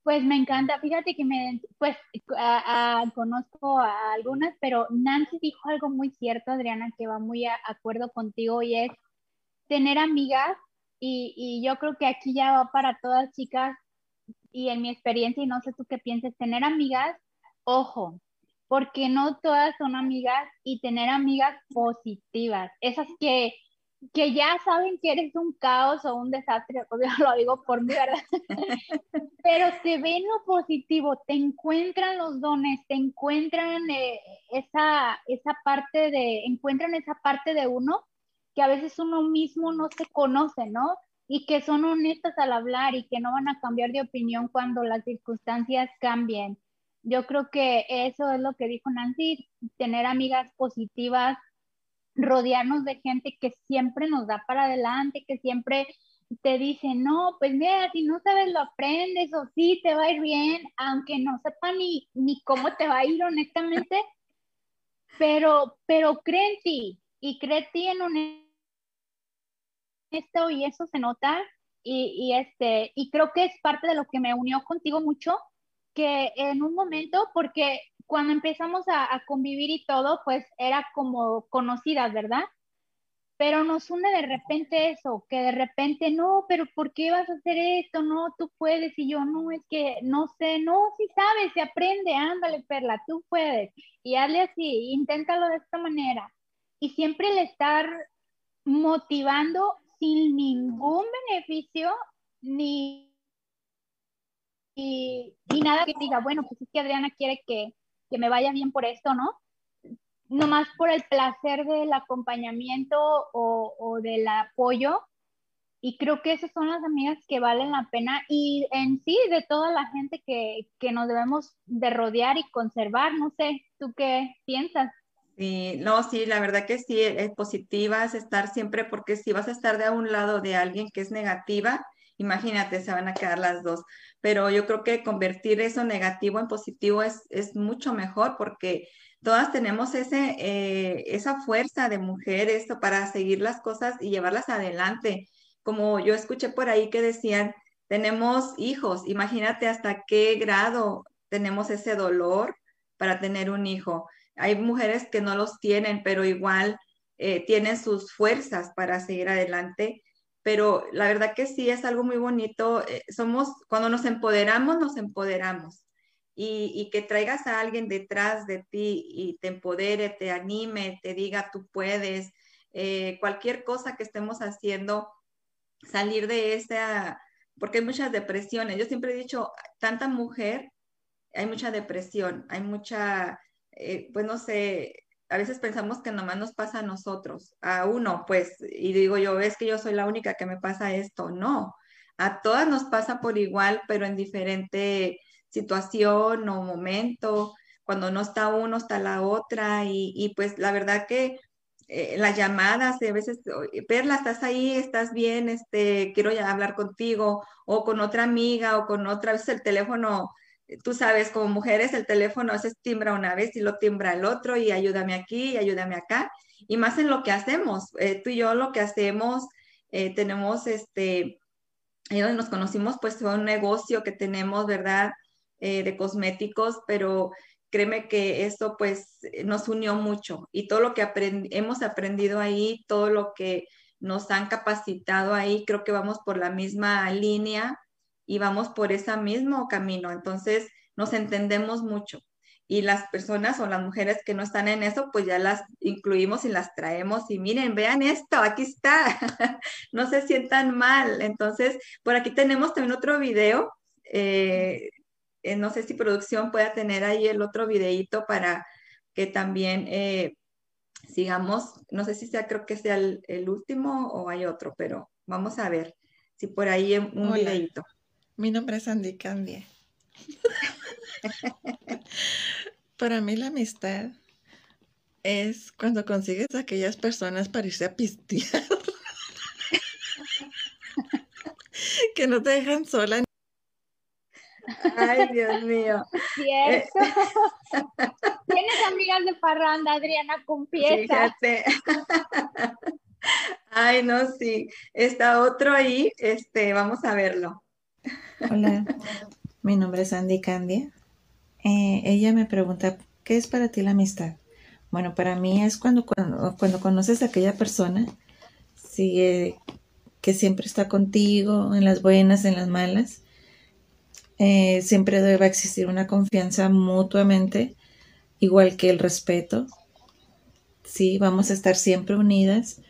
Pues me encanta, fíjate que me, pues conozco a algunas, pero Nancy dijo algo muy cierto, Adriana, que va muy a acuerdo contigo y es tener amigas y, y yo creo que aquí ya va para todas chicas y en mi experiencia, y no sé tú qué pienses, tener amigas, ojo, porque no todas son amigas y tener amigas positivas, esas que, que ya saben que eres un caos o un desastre, [laughs] obvio lo digo por mi verdad, [laughs] pero te ven lo positivo, te encuentran los dones, te encuentran eh, esa, esa parte de, encuentran esa parte de uno que a veces uno mismo no se conoce, ¿no? Y que son honestas al hablar y que no van a cambiar de opinión cuando las circunstancias cambien yo creo que eso es lo que dijo Nancy, tener amigas positivas, rodearnos de gente que siempre nos da para adelante, que siempre te dice, no, pues mira, si no sabes lo aprendes o sí te va a ir bien, aunque no sepa ni, ni cómo te va a ir honestamente, pero, pero cree en ti y cree en ti en esto y eso se nota y, y, este, y creo que es parte de lo que me unió contigo mucho, que en un momento, porque cuando empezamos a, convivir y todo, pues era como conocidas, ¿verdad? Pero nos une de repente eso, que de repente, no, pero ¿por qué vas a hacer esto? No, tú puedes. Y yo, no, es que no sé, no, si sabes, se aprende, ándale, Perla, tú puedes. Y hazle así, inténtalo de esta manera. Y siempre el estar motivando sin ningún beneficio ni y, nada que diga, bueno, pues es que Adriana quiere que, me vaya bien por esto, ¿no? Nomás por el placer del acompañamiento o, del apoyo. Y creo que esas son las amigas que valen la pena y en sí de toda la gente que, que nos debemos de rodear y conservar. No sé, ¿tú qué piensas? Sí, no, sí, la verdad que sí, es positiva, es estar siempre, porque si vas a estar de un lado de alguien que es negativa, imagínate, se van a quedar las dos. Pero yo creo que convertir eso negativo en positivo es, es mucho mejor porque todas tenemos ese, eh, esa fuerza de mujeres para seguir las cosas y llevarlas adelante. Como yo escuché por ahí que decían, tenemos hijos, imagínate hasta qué grado tenemos ese dolor para tener un hijo. Hay mujeres que no los tienen, pero igual eh, tienen sus fuerzas para seguir adelante pero la verdad que sí es algo muy bonito. Eh, somos, cuando nos empoderamos, nos empoderamos. Y, que traigas a alguien detrás de ti y te empodere, te anime, te diga tú puedes, eh, cualquier cosa que estemos haciendo, salir de esa, porque hay muchas depresiones. Yo siempre he dicho, tanta mujer, hay mucha depresión, hay mucha, eh, pues no sé, a veces pensamos que nomás nos pasa a nosotros, a uno, pues, y digo yo, es que yo soy la única que me pasa esto. No, a todas nos pasa por igual, pero en diferente situación o momento. Cuando no está uno, está la otra. Y, pues la verdad que eh, las llamadas, a veces, Perla, estás ahí, estás bien, este, quiero ya hablar contigo, o con otra amiga, o con otra, vez el teléfono tú sabes, como mujeres el teléfono a veces timbra una vez y lo timbra el otro y ayúdame aquí y ayúdame acá. Y más en lo que hacemos, eh, tú y yo lo que hacemos, eh, tenemos este, ahí donde nos conocimos, pues fue un negocio que tenemos, ¿verdad? Eh, de cosméticos, pero créeme que esto pues nos unió mucho y todo lo que hemos aprendido ahí, todo lo que nos han capacitado ahí, creo que vamos por la misma línea y vamos por ese mismo camino. Entonces, nos entendemos mucho. Y las personas o las mujeres que no están en eso, pues ya las incluimos y las traemos y miren, vean esto, aquí está, [laughs] no se sientan mal. Entonces, por aquí tenemos también otro video. Eh, eh, no sé si producción pueda tener ahí el otro videito para que también eh, sigamos, no sé si sea, creo que sea el, último o hay otro, pero vamos a ver si por ahí un videito. Mi nombre es Andy Candia. [laughs] Para mí la amistad es cuando consigues a aquellas personas para irse a pistear. [laughs] que no te dejan sola. Ay, Dios mío. Cierto. [laughs] Tienes amigas de parranda, Adriana, confiesa. Fíjate. Ay, no, sí. Está otro ahí, este, vamos a verlo. Hola, mi nombre es Andy Candia. Eh, ella me pregunta, ¿qué es para ti la amistad? Bueno, para mí es cuando, cuando, conoces a aquella persona que siempre está contigo en las buenas, en las malas. Eh, siempre debe existir una confianza mutuamente, igual que el respeto. Sí, vamos a estar siempre unidas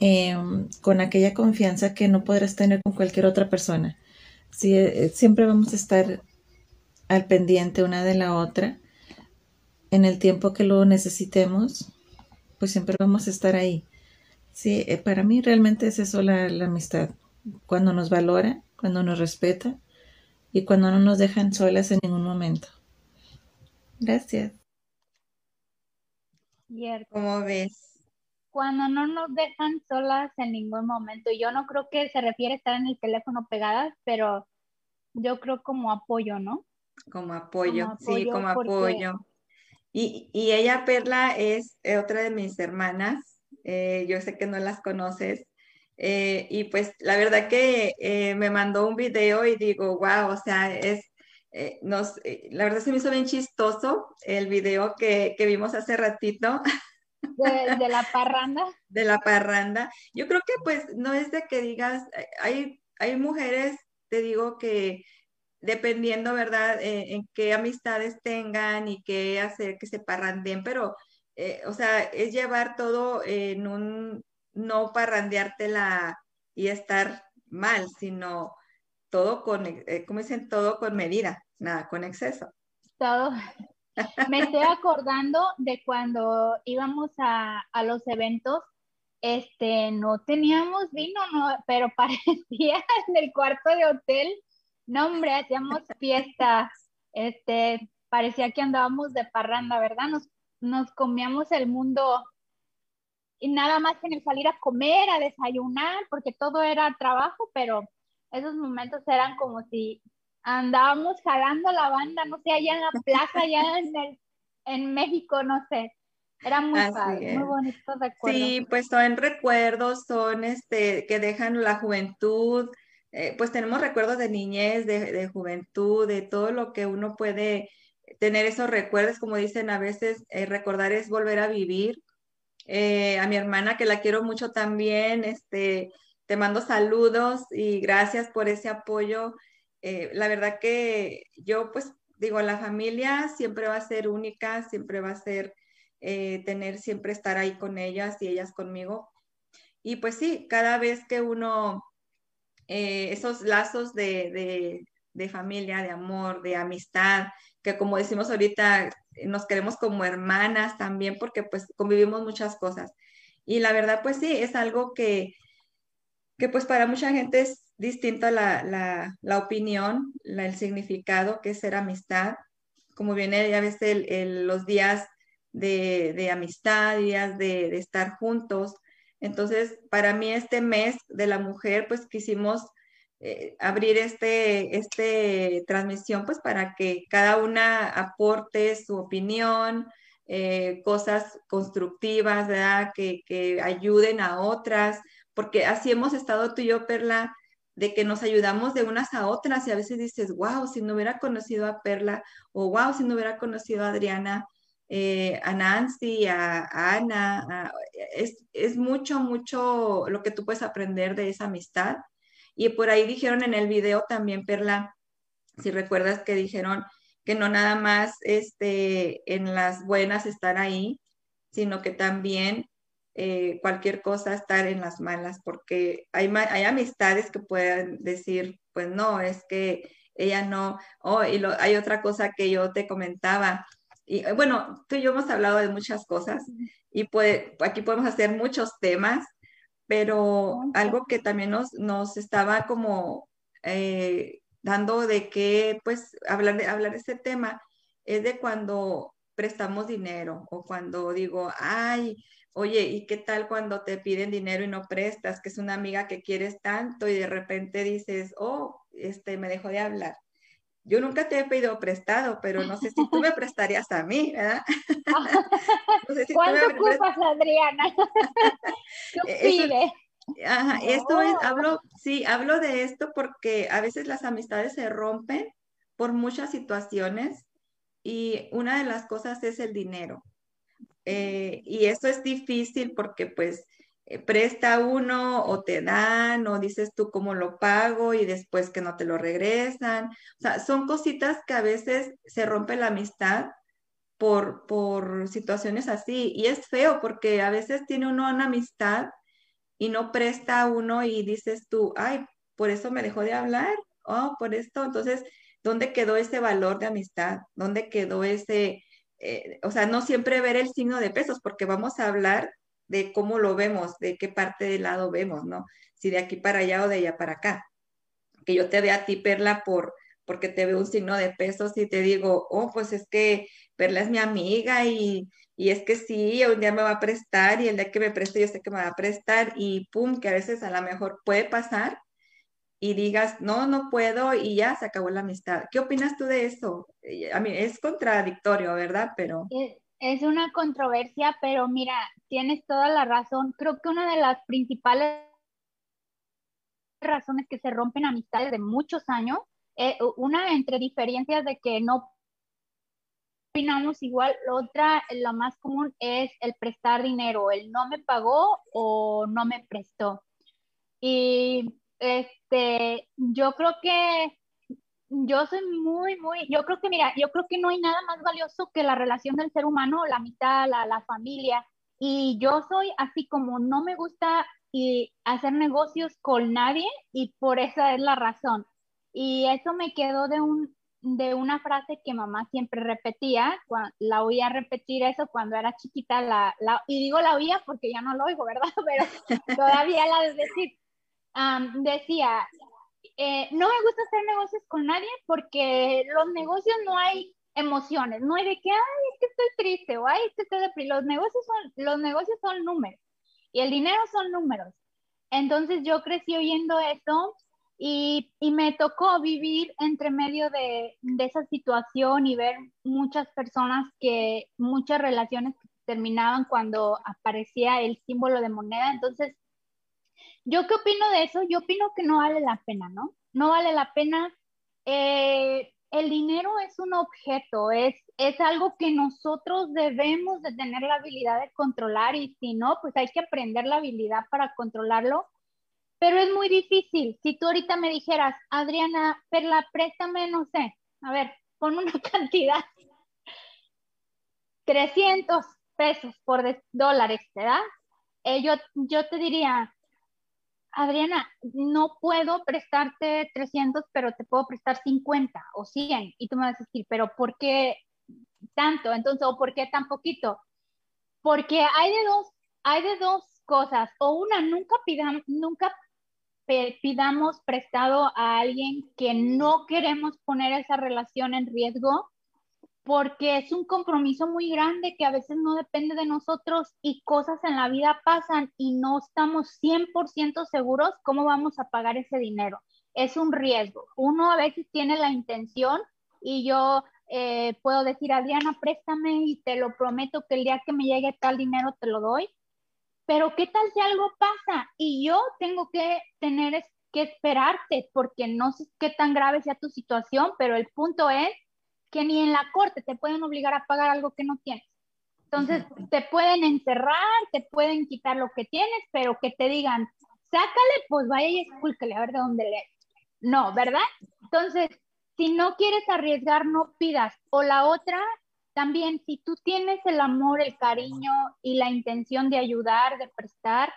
em, con aquella confianza que no podrás tener con cualquier otra persona. Sí, eh, siempre vamos a estar al pendiente una de la otra. En el tiempo que lo necesitemos, pues siempre vamos a estar ahí. Sí, eh, para mí realmente es eso la, amistad. Cuando nos valora, cuando nos respeta y cuando no nos dejan solas en ningún momento. Gracias. ¿Cómo ves? Cuando no nos dejan solas en ningún momento. Yo no creo que se refiere a estar en el teléfono pegadas, pero yo creo como apoyo, ¿no? Como apoyo, sí, como apoyo. Y, ella, Perla, es eh, otra de mis hermanas. Eh, yo sé que no las conoces. Eh, y pues la verdad que me mandó un video y digo, wow, o sea, es, nos, la verdad se me hizo bien chistoso el video que, vimos hace ratito. [laughs] De, de, la parranda. De la parranda. Yo creo que pues no es de que digas, hay, hay mujeres, te digo, que dependiendo, ¿verdad?, eh, en qué amistades tengan y qué hacer que se parrandeen, pero, eh, o sea, es llevar todo en un, no parrandeártela y estar mal, sino todo con, eh, como dicen, todo con medida, nada con exceso. Todo. Me estoy acordando de cuando íbamos a, a los eventos este, no teníamos vino, no, pero [laughs] parecía en el cuarto de hotel. No, hombre, hacíamos fiestas, este, parecía que andábamos de parranda, ¿verdad? Nos, nos comíamos el mundo. Y nada más en el salir a comer, a desayunar, porque todo era trabajo, pero esos momentos eran como si andábamos jalando la banda, no sé, allá en la plaza, allá en, el, en México, no sé. Era muy padre, muy bonito recuerdo. Sí, pues son recuerdos, son este, que dejan la juventud, eh, pues tenemos recuerdos de niñez, de, juventud, de todo lo que uno puede tener esos recuerdos, como dicen a veces, eh, recordar es volver a vivir. Eh, a mi hermana, que la quiero mucho también, este, te mando saludos y gracias por ese apoyo. La verdad que yo, pues, digo, la familia siempre va a ser única, siempre va a ser tener, siempre estar ahí con ellas y ellas conmigo. Y pues sí, cada vez que uno eh, esos lazos de, familia, de amor, de amistad, que como decimos ahorita, nos queremos como hermanas también porque pues convivimos muchas cosas. Y la verdad pues sí, es algo que, que pues para mucha gente es distinta la, la, opinión, el significado que es ser amistad. Como viene ya ves los días de, amistad, días de, de estar juntos, entonces, para mí este mes de la mujer, pues quisimos eh, abrir este, este transmisión, pues para que cada una aporte su opinión, eh, cosas constructivas, ¿verdad? Que, ayuden a otras, porque así hemos estado tú y yo, Perla, de que nos ayudamos de unas a otras y a veces dices, wow, si no hubiera conocido a Perla o wow, si no hubiera conocido a Adriana, eh, a Nancy, a, Ana, es, es, mucho, mucho lo que tú puedes aprender de esa amistad. Y por ahí dijeron en el video también, Perla, si recuerdas que dijeron que no nada más este, en las buenas estar ahí, sino que también eh, cualquier cosa estar en las malas, porque hay, hay amistades que pueden decir, pues no, es que ella no, oh, y hay otra cosa que yo te comentaba, y eh, bueno, tú y yo hemos hablado de muchas cosas y pues aquí podemos hacer muchos temas, pero algo que también nos, nos estaba como eh, dando de que, pues, hablar de, hablar de este tema es de cuando prestamos dinero o cuando digo, ay, Oye, ¿y qué tal cuando te piden dinero y no prestas? Que es una amiga que quieres tanto y de repente dices, oh, este, me dejó de hablar. Yo nunca te he pedido prestado, pero no sé si tú me [laughs] prestarías a mí, ¿verdad? [laughs] ¿Cuánto ocupas, Adriana? [laughs] ¿Qué Ajá, esto es, oh. hablo, sí, hablo de esto porque a veces las amistades se rompen por muchas situaciones y una de las cosas es el dinero. Eh, y eso es difícil porque pues eh, presta uno o te dan o dices tú cómo lo pago y después que no te lo regresan. O sea, son cositas que a veces se rompe la amistad por, por situaciones así. Y es feo porque a veces tiene uno una amistad y no presta uno y dices tú, ay, por eso me dejó de hablar, oh, por esto. Entonces, ¿dónde quedó ese valor de amistad? ¿Dónde quedó ese eh, o sea, no siempre ver el signo de pesos, porque vamos a hablar de cómo lo vemos, de qué parte del lado vemos, ¿no? Si de aquí para allá o de allá para acá. Que yo te vea a ti, Perla, por, porque te veo un signo de pesos y te digo, oh, pues es que Perla es mi amiga y, y es que sí, un día me va a prestar y el día que me preste yo sé que me va a prestar y pum, que a veces a lo mejor puede pasar y digas, no, no puedo y ya se acabó la amistad. ¿Qué opinas tú de eso? Eh, a mí es contradictorio, ¿verdad? Pero... Es una controversia, pero mira, tienes toda la razón. Creo que una de las principales razones que se rompen amistades de muchos años, eh, una entre diferencias de que no opinamos igual, otra, la más común es el prestar dinero, el no me pagó o no me prestó. Y este, yo creo que yo soy muy, muy, yo creo que, mira, yo creo que no hay nada más valioso que la relación del ser humano, la amistad, la, la familia. Y yo soy así como no me gusta y hacer negocios con nadie y por esa es la razón. Y eso me quedó de, un, de una frase que mamá siempre repetía, la oía repetir eso cuando era chiquita, la, la, y digo la oía porque ya no lo oigo, ¿verdad? [laughs] Pero todavía la de decir, decía, eh, no me gusta hacer negocios con nadie porque los negocios no hay emociones, no hay de que, ay, es que estoy triste o ay, es que estoy deprimido. Los negocios son, los negocios son números y el dinero son números. Entonces yo crecí oyendo eso y, y me tocó vivir entre medio de, de, esa situación y ver muchas personas que, muchas relaciones que terminaban cuando aparecía el símbolo de moneda. Entonces ¿Yo qué opino de eso? Yo opino que no vale la pena, ¿no? No vale la pena. Eh, el dinero es un objeto, es, es algo que nosotros debemos de tener la habilidad de controlar y si no, pues hay que aprender la habilidad para controlarlo. Pero es muy difícil. Si tú ahorita me dijeras, Adriana, Perla, préstame, no sé, a ver, pon una [laughs] cantidad, 300 pesos por dólares, ¿verdad? Eh, yo, yo te diría, Adriana, no puedo prestarte 300, pero te puedo prestar 50 o 100. Y tú me vas a decir, pero ¿por qué tanto? Entonces, ¿o por qué tan poquito? Porque hay de dos, hay de dos cosas. O una, nunca pidamos, nunca pidamos prestado a alguien que no queremos poner esa relación en riesgo porque es un compromiso muy grande que a veces no depende de nosotros y cosas en la vida pasan y no estamos 100% seguros cómo vamos a pagar ese dinero. Es un riesgo. Uno a veces tiene la intención y yo eh, puedo decir, Adriana, préstame y te lo prometo que el día que me llegue tal dinero te lo doy. Pero ¿qué tal si algo pasa y yo tengo que tener que esperarte, porque no sé qué tan grave sea tu situación, pero el punto es que ni en la corte te pueden obligar a pagar algo que no tienes. Entonces, te pueden encerrar, te pueden quitar lo que tienes, pero que te digan, sácale, pues vaya y escúlquele a ver de dónde le. No, ¿verdad? Entonces, si no quieres arriesgar, no pidas. O la otra, también, si tú tienes el amor, el cariño y la intención de ayudar, de prestar,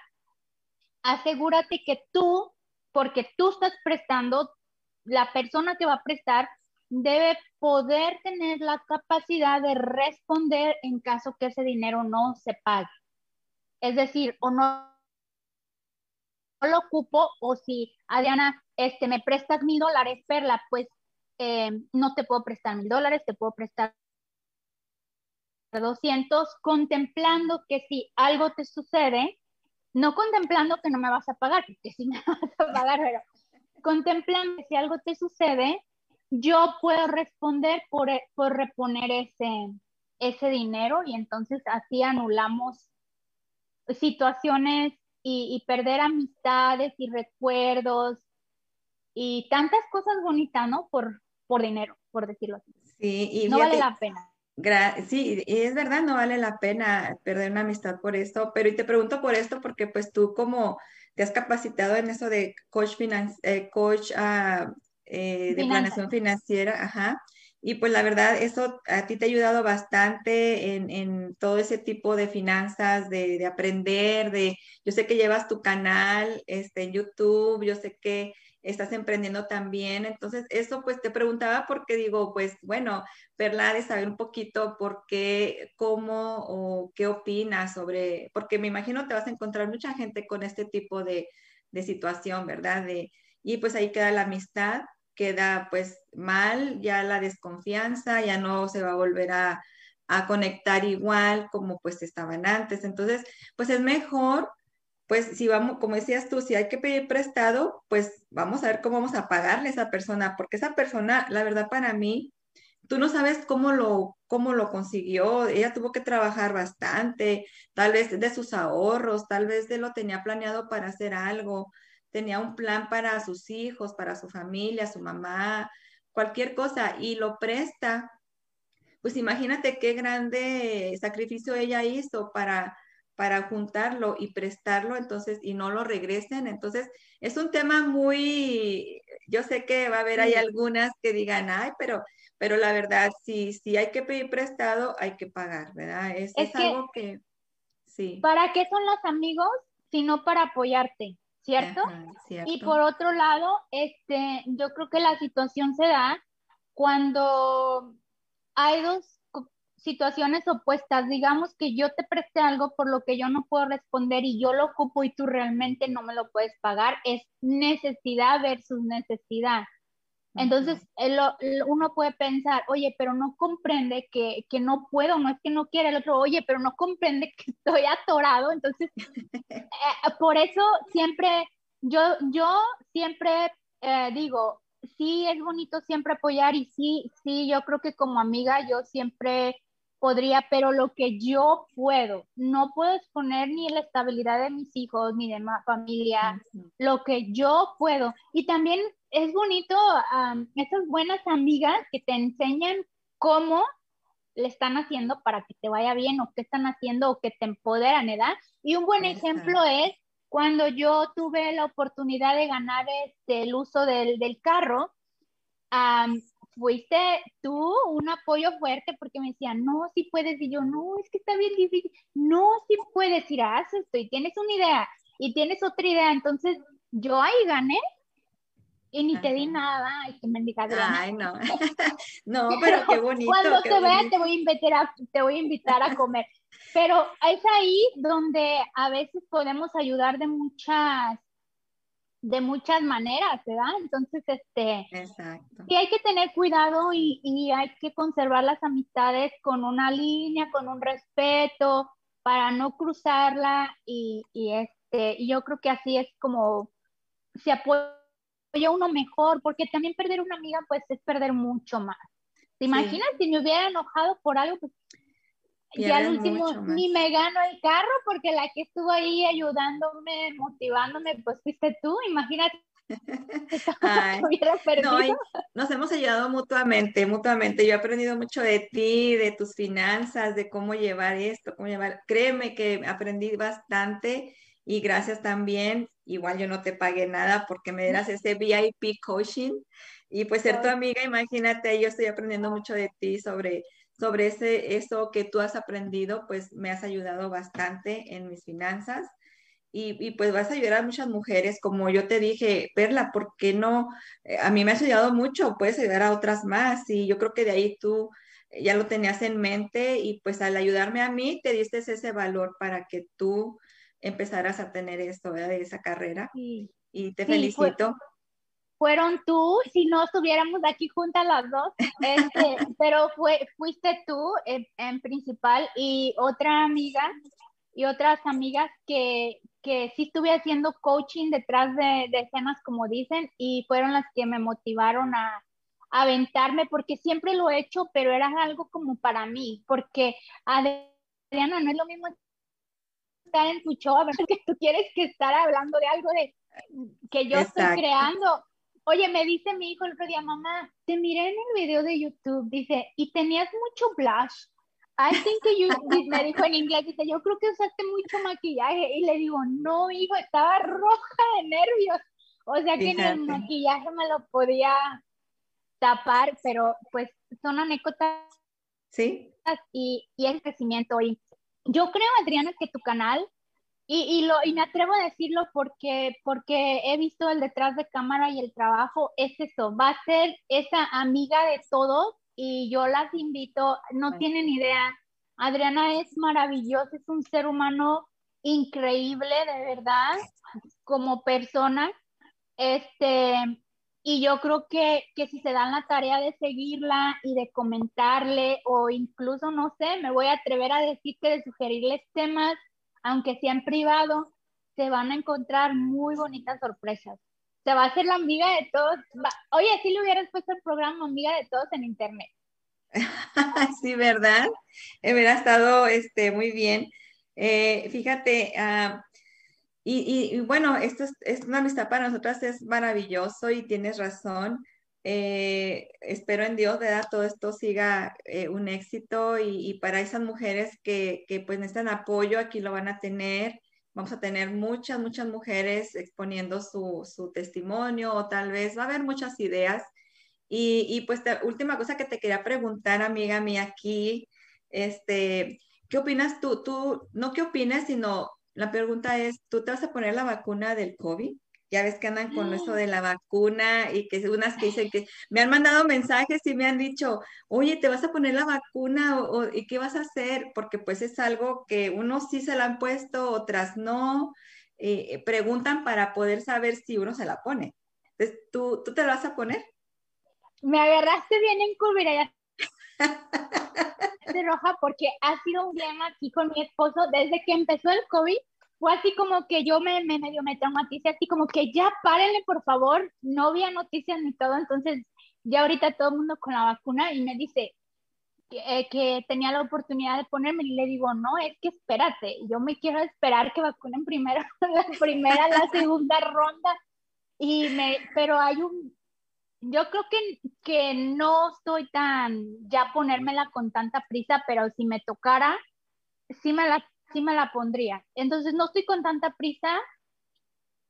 asegúrate que tú, porque tú estás prestando, la persona que va a prestar debe poder tener la capacidad de responder en caso que ese dinero no se pague. Es decir, o no, lo ocupo, o si, Adriana, este, me prestas mil dólares, Perla, pues eh, no te puedo prestar mil dólares, te puedo prestar 200, contemplando que si algo te sucede, no contemplando que no me vas a pagar, porque si me [laughs] vas a pagar, pero contemplando que si algo te sucede, yo puedo responder por, por reponer ese, ese dinero y entonces así anulamos situaciones y, perder amistades y recuerdos y tantas cosas bonitas, ¿no? Por, por dinero, por decirlo así. Sí, y no vale la pena. Sí, es verdad, no vale la pena perder una amistad por esto, pero y te pregunto por esto porque pues tú como te has capacitado en eso de coach, eh, coach uh, eh, de planeación financiera, ajá. Y pues la verdad, eso a ti te ha ayudado bastante en, en todo ese tipo de finanzas, de, de, aprender, de, yo sé que llevas tu canal este, en YouTube, yo sé que estás emprendiendo también, entonces eso pues te preguntaba porque digo, pues bueno, Perla de saber un poquito por qué, cómo o qué opinas sobre, porque me imagino te vas a encontrar mucha gente con este tipo de, de situación, ¿verdad? De, y pues ahí queda la amistad queda pues mal, ya la desconfianza, ya no se va a volver a, conectar igual como pues estaban antes. Entonces, pues es mejor, pues si vamos, como decías tú, si hay que pedir prestado, pues vamos a ver cómo vamos a pagarle a esa persona, porque esa persona, la verdad para mí, tú no sabes cómo lo, cómo lo consiguió, ella tuvo que trabajar bastante, tal vez de sus ahorros, tal vez de lo tenía planeado para hacer algo, tenía un plan para sus hijos, para su familia, su mamá, cualquier cosa, y lo presta. Pues imagínate qué grande sacrificio ella hizo para, para juntarlo y prestarlo, entonces, y no lo regresen. Entonces, es un tema muy, yo sé que va a haber, hay algunas que digan, ay, pero, pero la verdad, si, si hay que pedir prestado, hay que pagar, ¿verdad? Es, algo que, sí. ¿Para qué son los amigos? Sino para apoyarte. ¿Cierto? Y por otro lado, este, yo creo que la situación se da cuando hay dos situaciones opuestas. Digamos que yo te presté algo por lo que yo no puedo responder y yo lo ocupo y tú realmente no me lo puedes pagar. Es necesidad versus necesidad. Entonces, uno puede pensar, oye, pero no comprende que, que, no puedo, no es que no quiera el otro, oye, pero no comprende que estoy atorado. Entonces, eh, por eso siempre, yo, yo siempre eh, digo, sí es bonito siempre apoyar y sí, sí, yo creo que como amiga yo siempre podría, pero lo que yo puedo, no puedo exponer ni la estabilidad de mis hijos ni de mi familia, lo que yo puedo. Y también es bonito esas buenas amigas que te enseñan cómo le están haciendo para que te vaya bien o qué están haciendo o que te empoderan, ¿verdad? Y un buen ejemplo es cuando yo tuve la oportunidad de ganar este, el uso del, del carro, fuiste tú un apoyo fuerte porque me decían, no, si puedes, y yo, no, es que está bien difícil, no, si puedes, ir a hacer esto y tienes una idea y tienes otra idea, entonces yo ahí gané y ni te di nada, ay, que mendiga Ay, no, [laughs] no, [laughs] pero qué bonito. Cuando te vea te voy, a invitar a, te voy a invitar a comer, pero es ahí donde a veces podemos ayudar de muchas de muchas maneras, ¿verdad? Entonces, este, Exacto. sí hay que tener cuidado y, y, hay que conservar las amistades con una línea, con un respeto, para no cruzarla y, y este, yo creo que así es como se apoya uno mejor, porque también perder una amiga, pues, es perder mucho más. ¿Te imaginas si me hubiera enojado por algo? Pues, y al último ni me gano el carro porque la que estuvo ahí ayudándome, motivándome, pues fuiste tú, imagínate [laughs] [laughs] nos hemos ayudado mutuamente, mutuamente. Yo he aprendido mucho de ti, de tus finanzas, de cómo llevar esto, cómo llevar. Créeme que aprendí bastante y gracias también. Igual yo no te pagué nada porque me dieras ese VIP coaching y pues ser tu amiga, imagínate, yo estoy aprendiendo mucho de ti sobre sobre ese, eso que tú has aprendido, pues me has ayudado bastante en mis finanzas y, pues vas a ayudar a muchas mujeres, como yo te dije, Perla, ¿por qué no? Eh, a mí me has ayudado mucho, puedes ayudar a otras más y yo creo que de ahí tú ya lo tenías en mente y pues al ayudarme a mí te diste ese valor para que tú empezaras a tener esto, ¿verdad? De esa carrera. Y te felicito. fueron tú, si no estuviéramos aquí juntas las dos, este, [laughs] pero fue, fuiste tú en, en, principal y otra amiga y otras amigas que, que sí estuve haciendo coaching detrás de, escenas, como dicen, y fueron las que me motivaron a, aventarme, porque siempre lo he hecho, pero era algo como para mí, porque Adriana, no es lo mismo estar en tu show, a ver [laughs] que tú quieres que estar hablando de algo de que yo estoy creando. Oye, me dice mi hijo el otro día, mamá, te miré en el video de YouTube, dice, y tenías mucho blush. I think you, me dijo en inglés, dice, yo creo que usaste mucho maquillaje. Y le digo, no, hijo, estaba roja de nervios. O sea que el maquillaje me lo podía tapar, pero pues son anécdotas. Sí. Y, y el crecimiento. Y yo creo, Adriana, que tu canal, y, y, lo, y me atrevo a decirlo porque, porque he visto el detrás de cámara y el trabajo, es eso, va a ser esa amiga de todos y yo las invito, no tienen idea, Adriana es maravillosa, es un ser humano increíble, de verdad, como persona, este, y yo creo que, que si se dan la tarea de seguirla y de comentarle o incluso, no sé, me voy a atrever a decir que de sugerirles temas, aunque sea en privado, se van a encontrar muy bonitas sorpresas se va a hacer la amiga de todos. Oye, si le hubieras puesto el programa amiga de todos en internet. [laughs] sí, ¿verdad? Hubiera estado este, muy bien. Eh, fíjate, ah, y, bueno, esto es, una amistad para nosotras, es maravilloso y tienes razón. Eh, espero en Dios, ¿verdad? Todo esto siga eh, un éxito y, para esas mujeres que, que pues necesitan apoyo, aquí lo van a tener. Vamos a tener muchas, muchas mujeres exponiendo su, testimonio o tal vez va a haber muchas ideas. Y, pues última cosa que te quería preguntar, amiga mía, aquí, este, ¿qué opinas tú? Tú, no qué opinas, sino la pregunta es, ¿tú te vas a poner la vacuna del COVID? Ya ves que andan con eso de la vacuna y que unas que dicen que me han mandado mensajes y me han dicho, oye, ¿te vas a poner la vacuna o, y qué vas a hacer? Porque pues es algo que unos sí se la han puesto, otras no. Eh, preguntan para poder saber si uno se la pone. Entonces, ¿tú, ¿tú te la vas a poner? Me agarraste bien en curva ya [laughs] de roja porque ha sido un tema aquí con mi esposo desde que empezó el COVID. Fue así como que yo me, me medio me traumaticé, así como que ya párenle, por favor, no había noticias ni todo, entonces ya ahorita todo el mundo con la vacuna y me dice que, eh, que, tenía la oportunidad de ponerme y le digo, no, es que espérate, yo me quiero esperar que vacunen primero [laughs] la primera, la segunda ronda, y me, pero hay un, yo creo que, que no estoy tan, ya ponérmela con tanta prisa, pero si me tocara, sí me la sí me la pondría. Entonces no estoy con tanta prisa.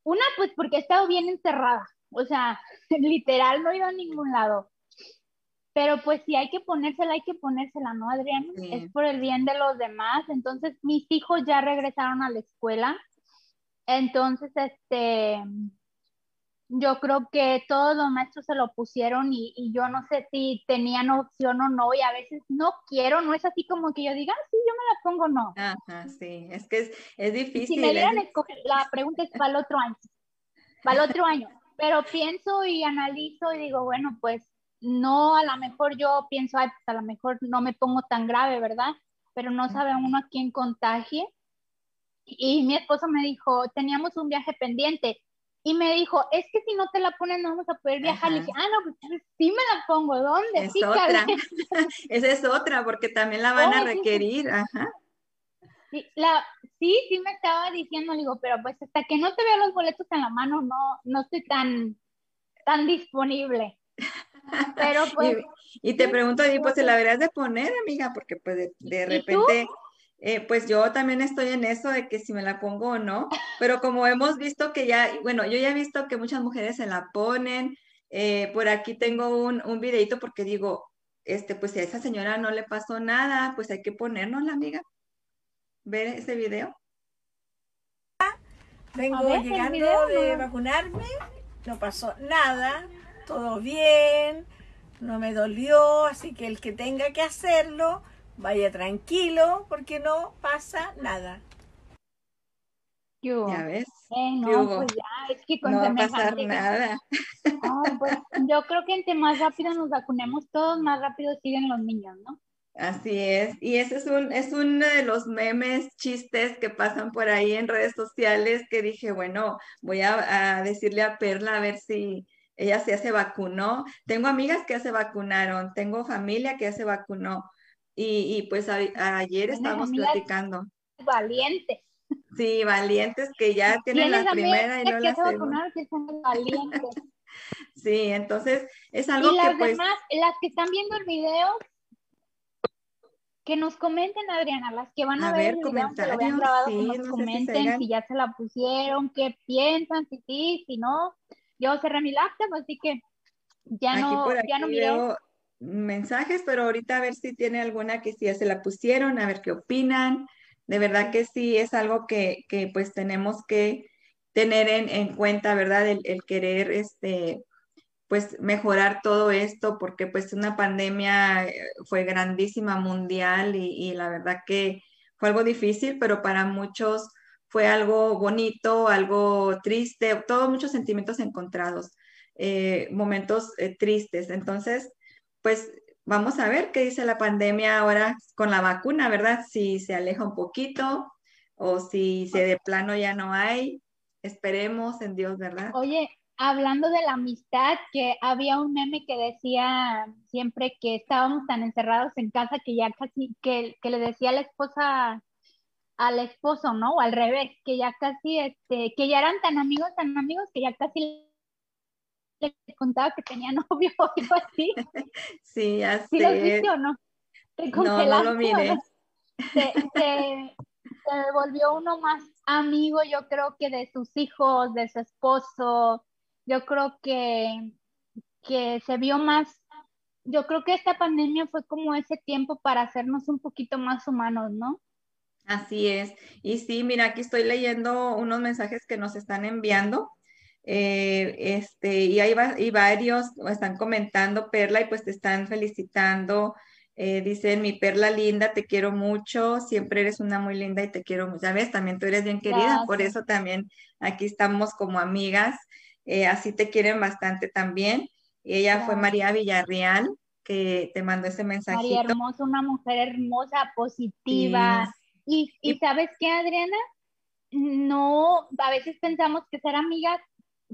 Una, pues porque he estado bien encerrada. O sea, [laughs] literal no he ido a ningún lado. Pero pues si hay que ponérsela, hay que ponérsela, ¿no, Adrián? Es por el bien de los demás. Entonces mis hijos ya regresaron a la escuela. Entonces, este, yo creo que todos los maestros se lo pusieron y, yo no sé si tenían opción o no y a veces no quiero, no es así como que yo diga, ah, sí, yo me la pongo, no. Ajá, sí, es que es, difícil. Si me dieran escoger, la pregunta es para el otro año, para el otro año, pero pienso y analizo y digo, bueno, pues no, a lo mejor yo pienso, ay, pues a lo mejor no me pongo tan grave, ¿verdad? Pero no sabe uno a quién contagie. Y mi esposo me dijo, teníamos un viaje pendiente, y me dijo, es que si no te la pones no vamos a poder viajar. Le dije, ah, no, pues sí me la pongo, ¿dónde? Es otra, [laughs] esa es otra, porque también la van a requerir, ajá. Sí, la, sí, sí me estaba diciendo, digo, pero pues hasta que no te veo los boletos en la mano, no, no estoy tan, tan disponible. Pero [laughs] pues. Y, te pregunto, y pues se la deberías de poner, amiga, porque pues de, repente, eh, pues yo también estoy en eso de que si me la pongo o no, pero como hemos visto que ya, bueno, yo ya he visto que muchas mujeres se la ponen, eh, por aquí tengo un, un videito porque digo, este, pues si a esa señora no le pasó nada, pues hay que ponernos la amiga. Ver ese video. Vengo llegando de vacunarme, no pasó nada, todo bien, no me dolió, así que el que tenga que hacerlo, vaya tranquilo, porque no pasa nada. Ya ves. Eh, no, pues ya, es que con no va a pasar nada. [laughs] pues, yo creo que entre más rápido nos vacunemos todos, más rápido siguen los niños, ¿no? Así es, y ese es, un, es uno de los memes, chistes que pasan por ahí en redes sociales que dije, bueno, voy a, decirle a Perla a ver si ella se se vacunó. Tengo amigas que ya se vacunaron, tengo familia que ya se vacunó y, y pues ayer estábamos platicando. Valientes. Sí, valientes que ya tienen la primera y no la segunda. [laughs] sí, entonces es algo y las que pues... Demás, las que están viendo el video, que nos comenten, Adriana, las que van a, ver, el video, que lo vean grabado, que nos comenten si, ya se la pusieron, qué piensan, si sí, si no. Yo cerré mi laptop, así que ya no, ya no miré. Mensajes, pero ahorita a ver si tiene alguna que sí ya se la pusieron, a ver qué opinan. De verdad que sí es algo que, que pues tenemos que tener en, en cuenta, ¿verdad? El, el querer, este, pues mejorar todo esto porque pues una pandemia eh, fue grandísima mundial y, la verdad que fue algo difícil, pero para muchos fue algo bonito, algo triste, todos muchos sentimientos encontrados, eh, momentos eh, tristes. Entonces, pues vamos a ver qué dice la pandemia ahora con la vacuna, ¿verdad? Si se aleja un poquito o si se de plano ya no hay. Esperemos en Dios, ¿verdad? Oye, hablando de la amistad, que había un meme que decía siempre que estábamos tan encerrados en casa que ya casi, que, le decía a la esposa, al esposo, ¿no? O al revés, que ya casi, este, que ya eran tan amigos, tan amigos, que ya casi le contaba que tenía [laughs] novio o algo así. [laughs] Sí, así. ¿Sí lo viste o no? no, no lo miré. Se, se, se volvió uno más amigo, yo creo que de sus hijos, de su esposo, yo creo que, que se vio más, yo creo que esta pandemia fue como ese tiempo para hacernos un poquito más humanos, ¿no? Así es. Y sí, mira, aquí estoy leyendo unos mensajes que nos están enviando. Eh, este, y hay y varios están comentando, Perla, y pues te están felicitando. Eh, dicen, mi Perla linda, te quiero mucho, siempre eres una muy linda y te quiero mucho. Ya ves, también tú eres bien querida, por eso también aquí estamos como amigas. Eh, así te quieren bastante también. Ella fue María Villarreal, que te mandó ese mensajito. María hermosa, una mujer hermosa, positiva. Y, y, sabes qué, Adriana, no, a veces pensamos que ser amigas,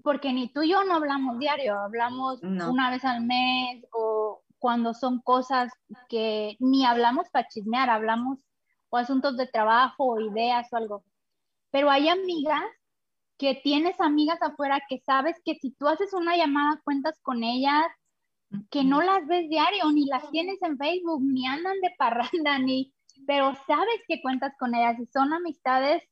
porque ni tú y yo no hablamos diario, hablamos una vez al mes o cuando son cosas que ni hablamos para chismear, hablamos o asuntos de trabajo o ideas o algo. Pero hay amigas que tienes amigas afuera que sabes que si tú haces una llamada cuentas con ellas, que no las ves diario, ni las tienes en Facebook, ni andan de parranda, [laughs] ni, pero sabes que cuentas con ellas y son amistades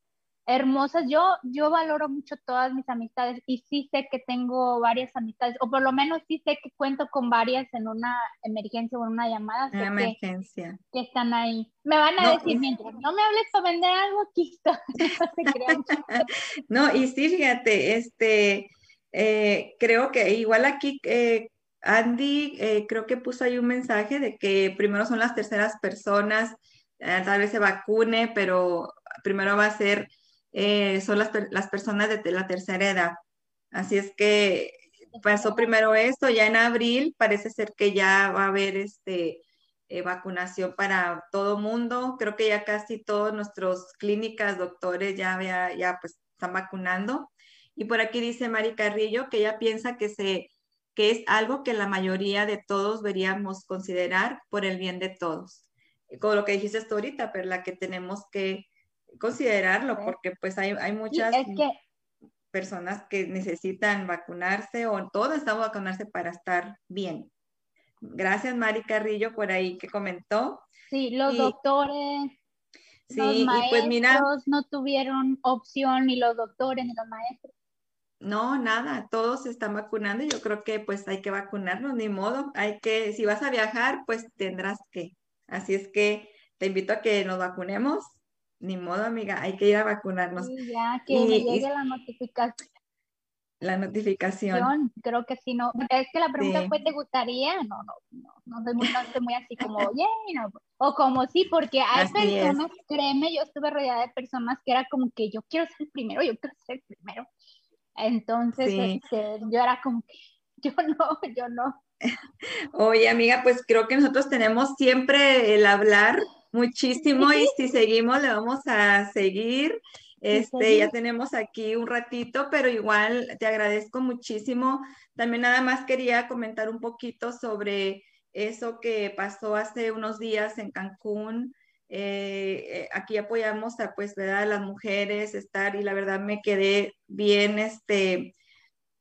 hermosas. Yo, yo valoro mucho todas mis amistades y sí sé que tengo varias amistades, o por lo menos sí sé que cuento con varias en una emergencia o en una llamada. Una emergencia. Que, están ahí. Me van a decir, mientras no me hables para vender algo, aquí [laughs] [laughs] no, y sí, fíjate, este, eh, creo que igual aquí... Eh, Andy eh, creo que puso ahí un mensaje de que primero son las terceras personas, tal vez se vacune, pero primero va a ser eh, son las, las, personas de la tercera edad. Así es que pasó primero esto, ya en abril parece ser que ya va a haber este, eh, vacunación para todo mundo. Creo que ya casi todas nuestras clínicas, doctores ya, ya, pues están vacunando. Y por aquí dice Mari Carrillo que ella piensa que, se, que es algo que la mayoría de todos deberíamos considerar por el bien de todos. Como lo que dijiste tú ahorita, la que tenemos que considerarlo porque pues hay, hay muchas personas que necesitan vacunarse o todos estamos vacunarse para estar bien. Gracias, Mari Carrillo, por ahí que comentó. Sí, los doctores, sí, los maestros y pues mira, no tuvieron opción, ni los doctores, ni los maestros. No, nada, todos se están vacunando y yo creo que pues hay que vacunarnos, ni modo, hay que, si vas a viajar, pues tendrás que. Así es que te invito a que nos vacunemos, ni modo, amiga, hay que ir a vacunarnos. Sí, ya, que me llegue la notificación la notificación. Creo que sí, no. Es que la pregunta fue, ¿te gustaría? No, no, no, no soy muy, muy así como, oye, no. O como sí, porque hay personas, créeme, yo estuve rodeada de personas que era como que yo quiero ser el primero, yo quiero ser el primero. Entonces, este, yo era como que, [laughs] yo no, yo no. Oye, amiga, pues creo que nosotros tenemos siempre el hablar muchísimo y si seguimos le vamos a seguir este, ya tenemos aquí un ratito, pero igual te agradezco muchísimo. También nada más quería comentar un poquito sobre eso que pasó hace unos días en Cancún. Eh, eh, aquí apoyamos a pues ¿verdad? a las mujeres estar y la verdad me quedé bien este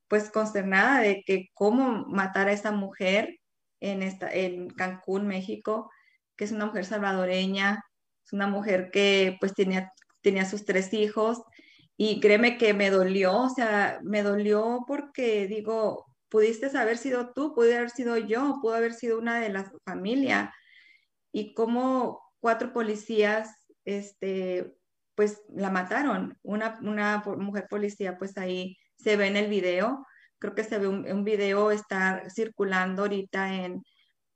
pues consternada de que cómo matar a esa mujer en esta en Cancún, México, que es una mujer salvadoreña, es una mujer que pues tenía tenía sus tres hijos y créeme que me dolió, o sea, me dolió porque digo, pudiste haber sido tú, pude haber sido yo, pudo haber sido una de las familia y como cuatro policías, este, pues la mataron, una, una mujer policía, pues ahí se ve en el video, creo que se ve un, un video está circulando ahorita en,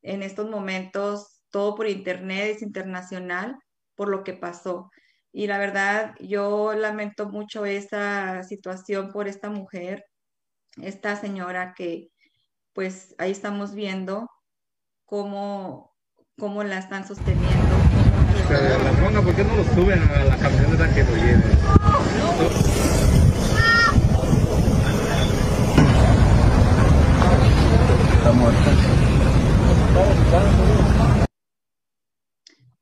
en estos momentos, todo por internet, es internacional, por lo que pasó. Y la verdad, yo lamento mucho esa situación por esta mujer, esta señora que pues ahí estamos viendo cómo, cómo la están sosteniendo. la ¿por qué no lo suben a la camioneta que lo lleven? Está muerta.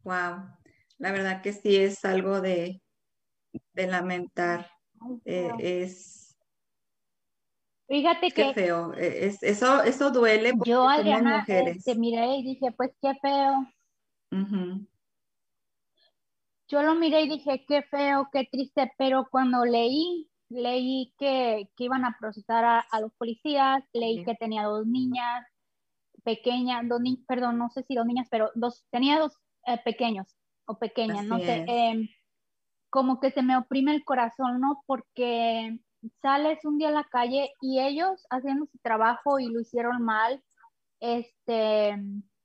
Wow la verdad que sí es algo de, lamentar. Eh, es. Fíjate que. feo. E, es, eso, eso duele. Yo, Adriana, mujeres. te miré y dije, pues qué feo. Yo lo miré y dije, qué feo, qué triste, pero cuando leí, leí que, iban a procesar a, los policías, leí que tenía dos niñas pequeñas, dos niñas, perdón, no sé si dos niñas, pero dos, tenía dos eh, pequeños pequeña, no sé, em, como que se me oprime el corazón, ¿no? Porque sales un día a la calle y ellos haciendo su trabajo y lo hicieron mal, este,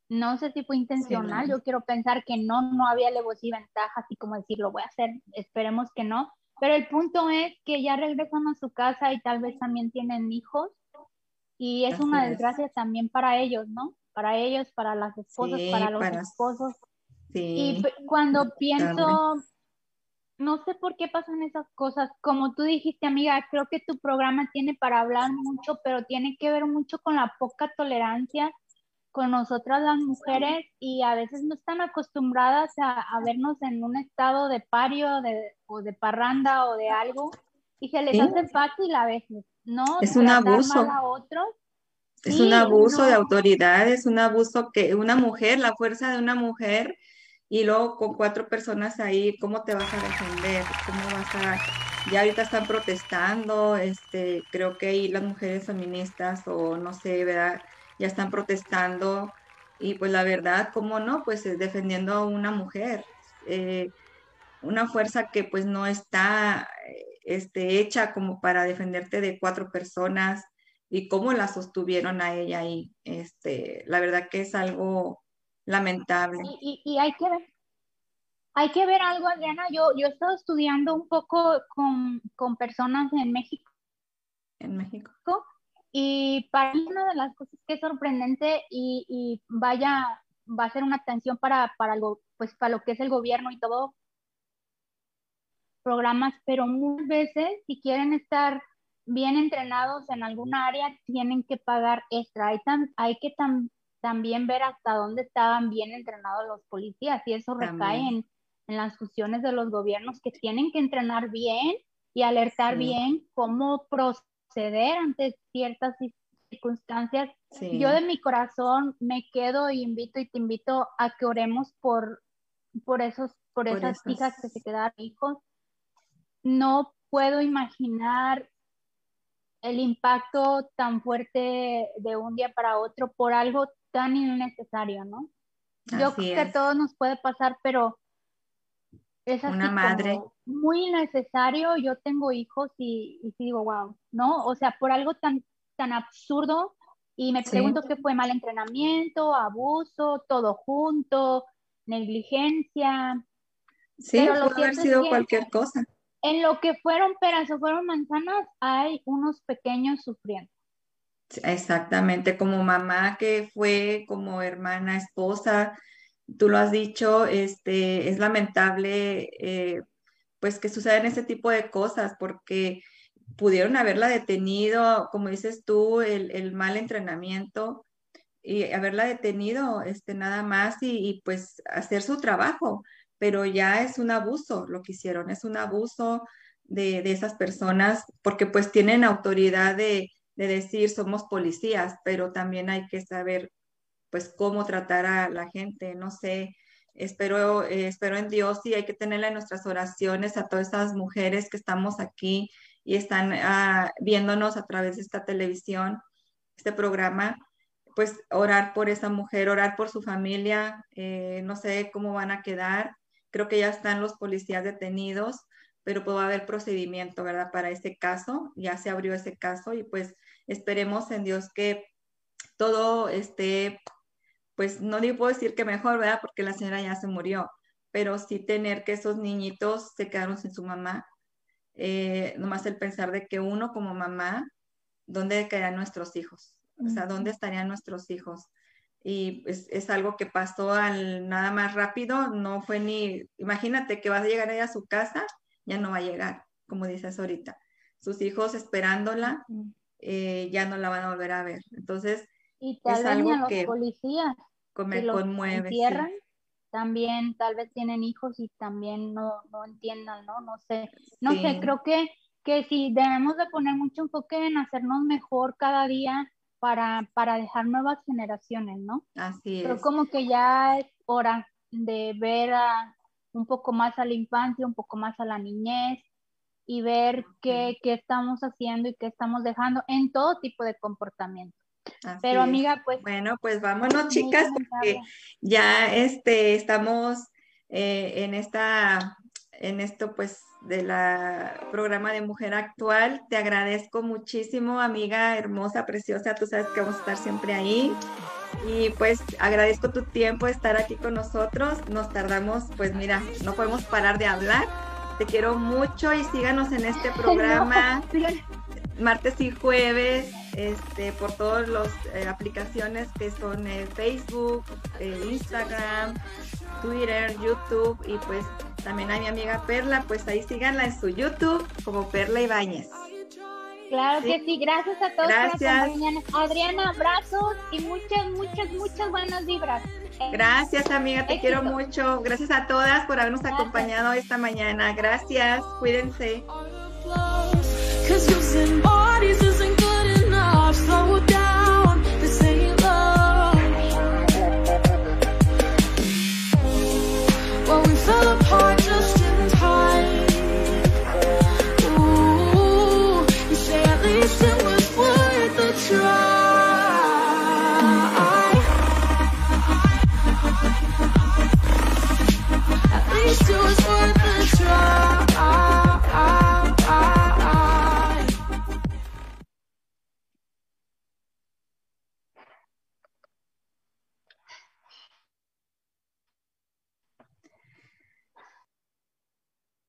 no sé si fue intencional, yo quiero pensar que no, no había levos y ventaja, así como decir, lo voy a hacer, esperemos que no, pero el punto es que ya regresan a su casa y tal vez también tienen hijos y es una desgracia también para ellos, ¿no? Para ellos, para las esposas, para los esposos. Y cuando pienso, no sé por qué pasan esas cosas. Como tú dijiste, amiga, creo que tu programa tiene para hablar mucho, pero tiene que ver mucho con la poca tolerancia con nosotras las mujeres y a veces no están acostumbradas a, vernos en un estado de pario de, o de parranda o de algo y se les hace fácil a veces, ¿no? Es un abuso. A otros. Es un abuso de autoridad, es un abuso que una mujer, la fuerza de una mujer y luego con cuatro personas ahí, ¿cómo te vas a defender? ¿Cómo vas a...? Ya ahorita están protestando, este, creo que ahí las mujeres feministas o no sé, ¿verdad? Ya están protestando y pues la verdad, ¿cómo no? Pues defendiendo a una mujer, eh, una fuerza que pues no está este, hecha como para defenderte de cuatro personas y cómo la sostuvieron a ella ahí. Este, la verdad que es algo lamentable. Y, hay que ver, hay que ver algo, Adriana. Yo, yo he estado estudiando un poco con, personas en México. En México. Y para mí una de las cosas que es sorprendente y, vaya, va a ser una atención para, para, lo, pues, para lo que es el gobierno y todo programas, pero muchas veces si quieren estar bien entrenados en alguna área, tienen que pagar extra. Hay, hay que también también ver hasta dónde estaban bien entrenados los policías y eso recae en, en las fusiones de los gobiernos que tienen que entrenar bien y alertar bien cómo proceder ante ciertas circunstancias. Yo de mi corazón me quedo y invito y te invito a que oremos por, por, esos, por, esas hijas que se quedaron hijos. No puedo imaginar el impacto tan fuerte de un día para otro por algo tan innecesario, ¿no? Yo creo que a todos nos puede pasar, pero es así Una madre. muy necesario. Yo tengo hijos y, y digo, wow, ¿no? O sea, por algo tan, tan absurdo y me pregunto qué fue mal entrenamiento, abuso, todo junto, negligencia. Sí, puede haber sido cualquier cosa. En lo que fueron peras o fueron manzanas, hay unos pequeños sufriendo. Exactamente, como mamá que fue, como hermana, esposa, tú lo has dicho, este, es lamentable eh, pues que sucedan ese tipo de cosas porque pudieron haberla detenido, como dices tú, el, mal entrenamiento y haberla detenido este, nada más y, pues hacer su trabajo, pero ya es un abuso lo que hicieron, es un abuso de, esas personas porque pues tienen autoridad de, de decir somos policías, pero también hay que saber pues cómo tratar a la gente, no sé, espero, eh, espero en Dios y hay que tenerle en nuestras oraciones a todas esas mujeres que estamos aquí y están ah, viéndonos a través de esta televisión, este programa, pues orar por esa mujer, orar por su familia, eh, no sé cómo van a quedar, creo que ya están los policías detenidos, pero puede haber procedimiento, ¿verdad? Para ese caso, ya se abrió ese caso y pues esperemos en Dios que todo esté pues no le puedo decir que mejor, ¿verdad? Porque la señora ya se murió, pero sí tener que esos niñitos se quedaron sin su mamá. Eh, nomás el pensar de que uno como mamá, ¿dónde quedarían nuestros hijos? O sea, ¿dónde estarían nuestros hijos? Y es, es, algo que pasó al nada más rápido, no fue ni, imagínate que vas a llegar ella a su casa, ya no va a llegar, como dices ahorita. Sus hijos esperándola, eh, ya no la van a volver a ver. Entonces, y tal vez algo los policías me conmueve. también tal vez tienen hijos y también no, no entiendan, ¿no? No sé, no sé, creo que, que sí debemos de poner mucho enfoque en hacernos mejor cada día para, para dejar nuevas generaciones, ¿no? Así Pero como que ya es hora de ver a, un poco más a la infancia, un poco más a la niñez y ver qué, qué estamos haciendo y qué estamos dejando en todo tipo de comportamiento. Pero amiga, pues... Bueno, pues vámonos chicas, porque ya este, estamos eh, en esta, en esto pues de la programa de Mujer Actual. Te agradezco muchísimo, amiga hermosa, preciosa. Tú sabes que vamos a estar siempre ahí. Y pues agradezco tu tiempo de estar aquí con nosotros. Nos tardamos, pues mira, no podemos parar de hablar. Te quiero mucho y síganos en este programa. Martes y jueves este, por todas las eh, aplicaciones que son eh, Facebook, eh, Instagram, Twitter, YouTube y pues también a mi amiga Perla, pues ahí síganla en su YouTube como Perla Ibáñez. Claro que sí, gracias a todos gracias. por acompañarnos. Adriana, abrazos y muchas, muchas, muchas buenas vibras. Gracias, amiga, te quiero mucho. Gracias a todas por habernos acompañado esta mañana. Gracias, cuídense. apart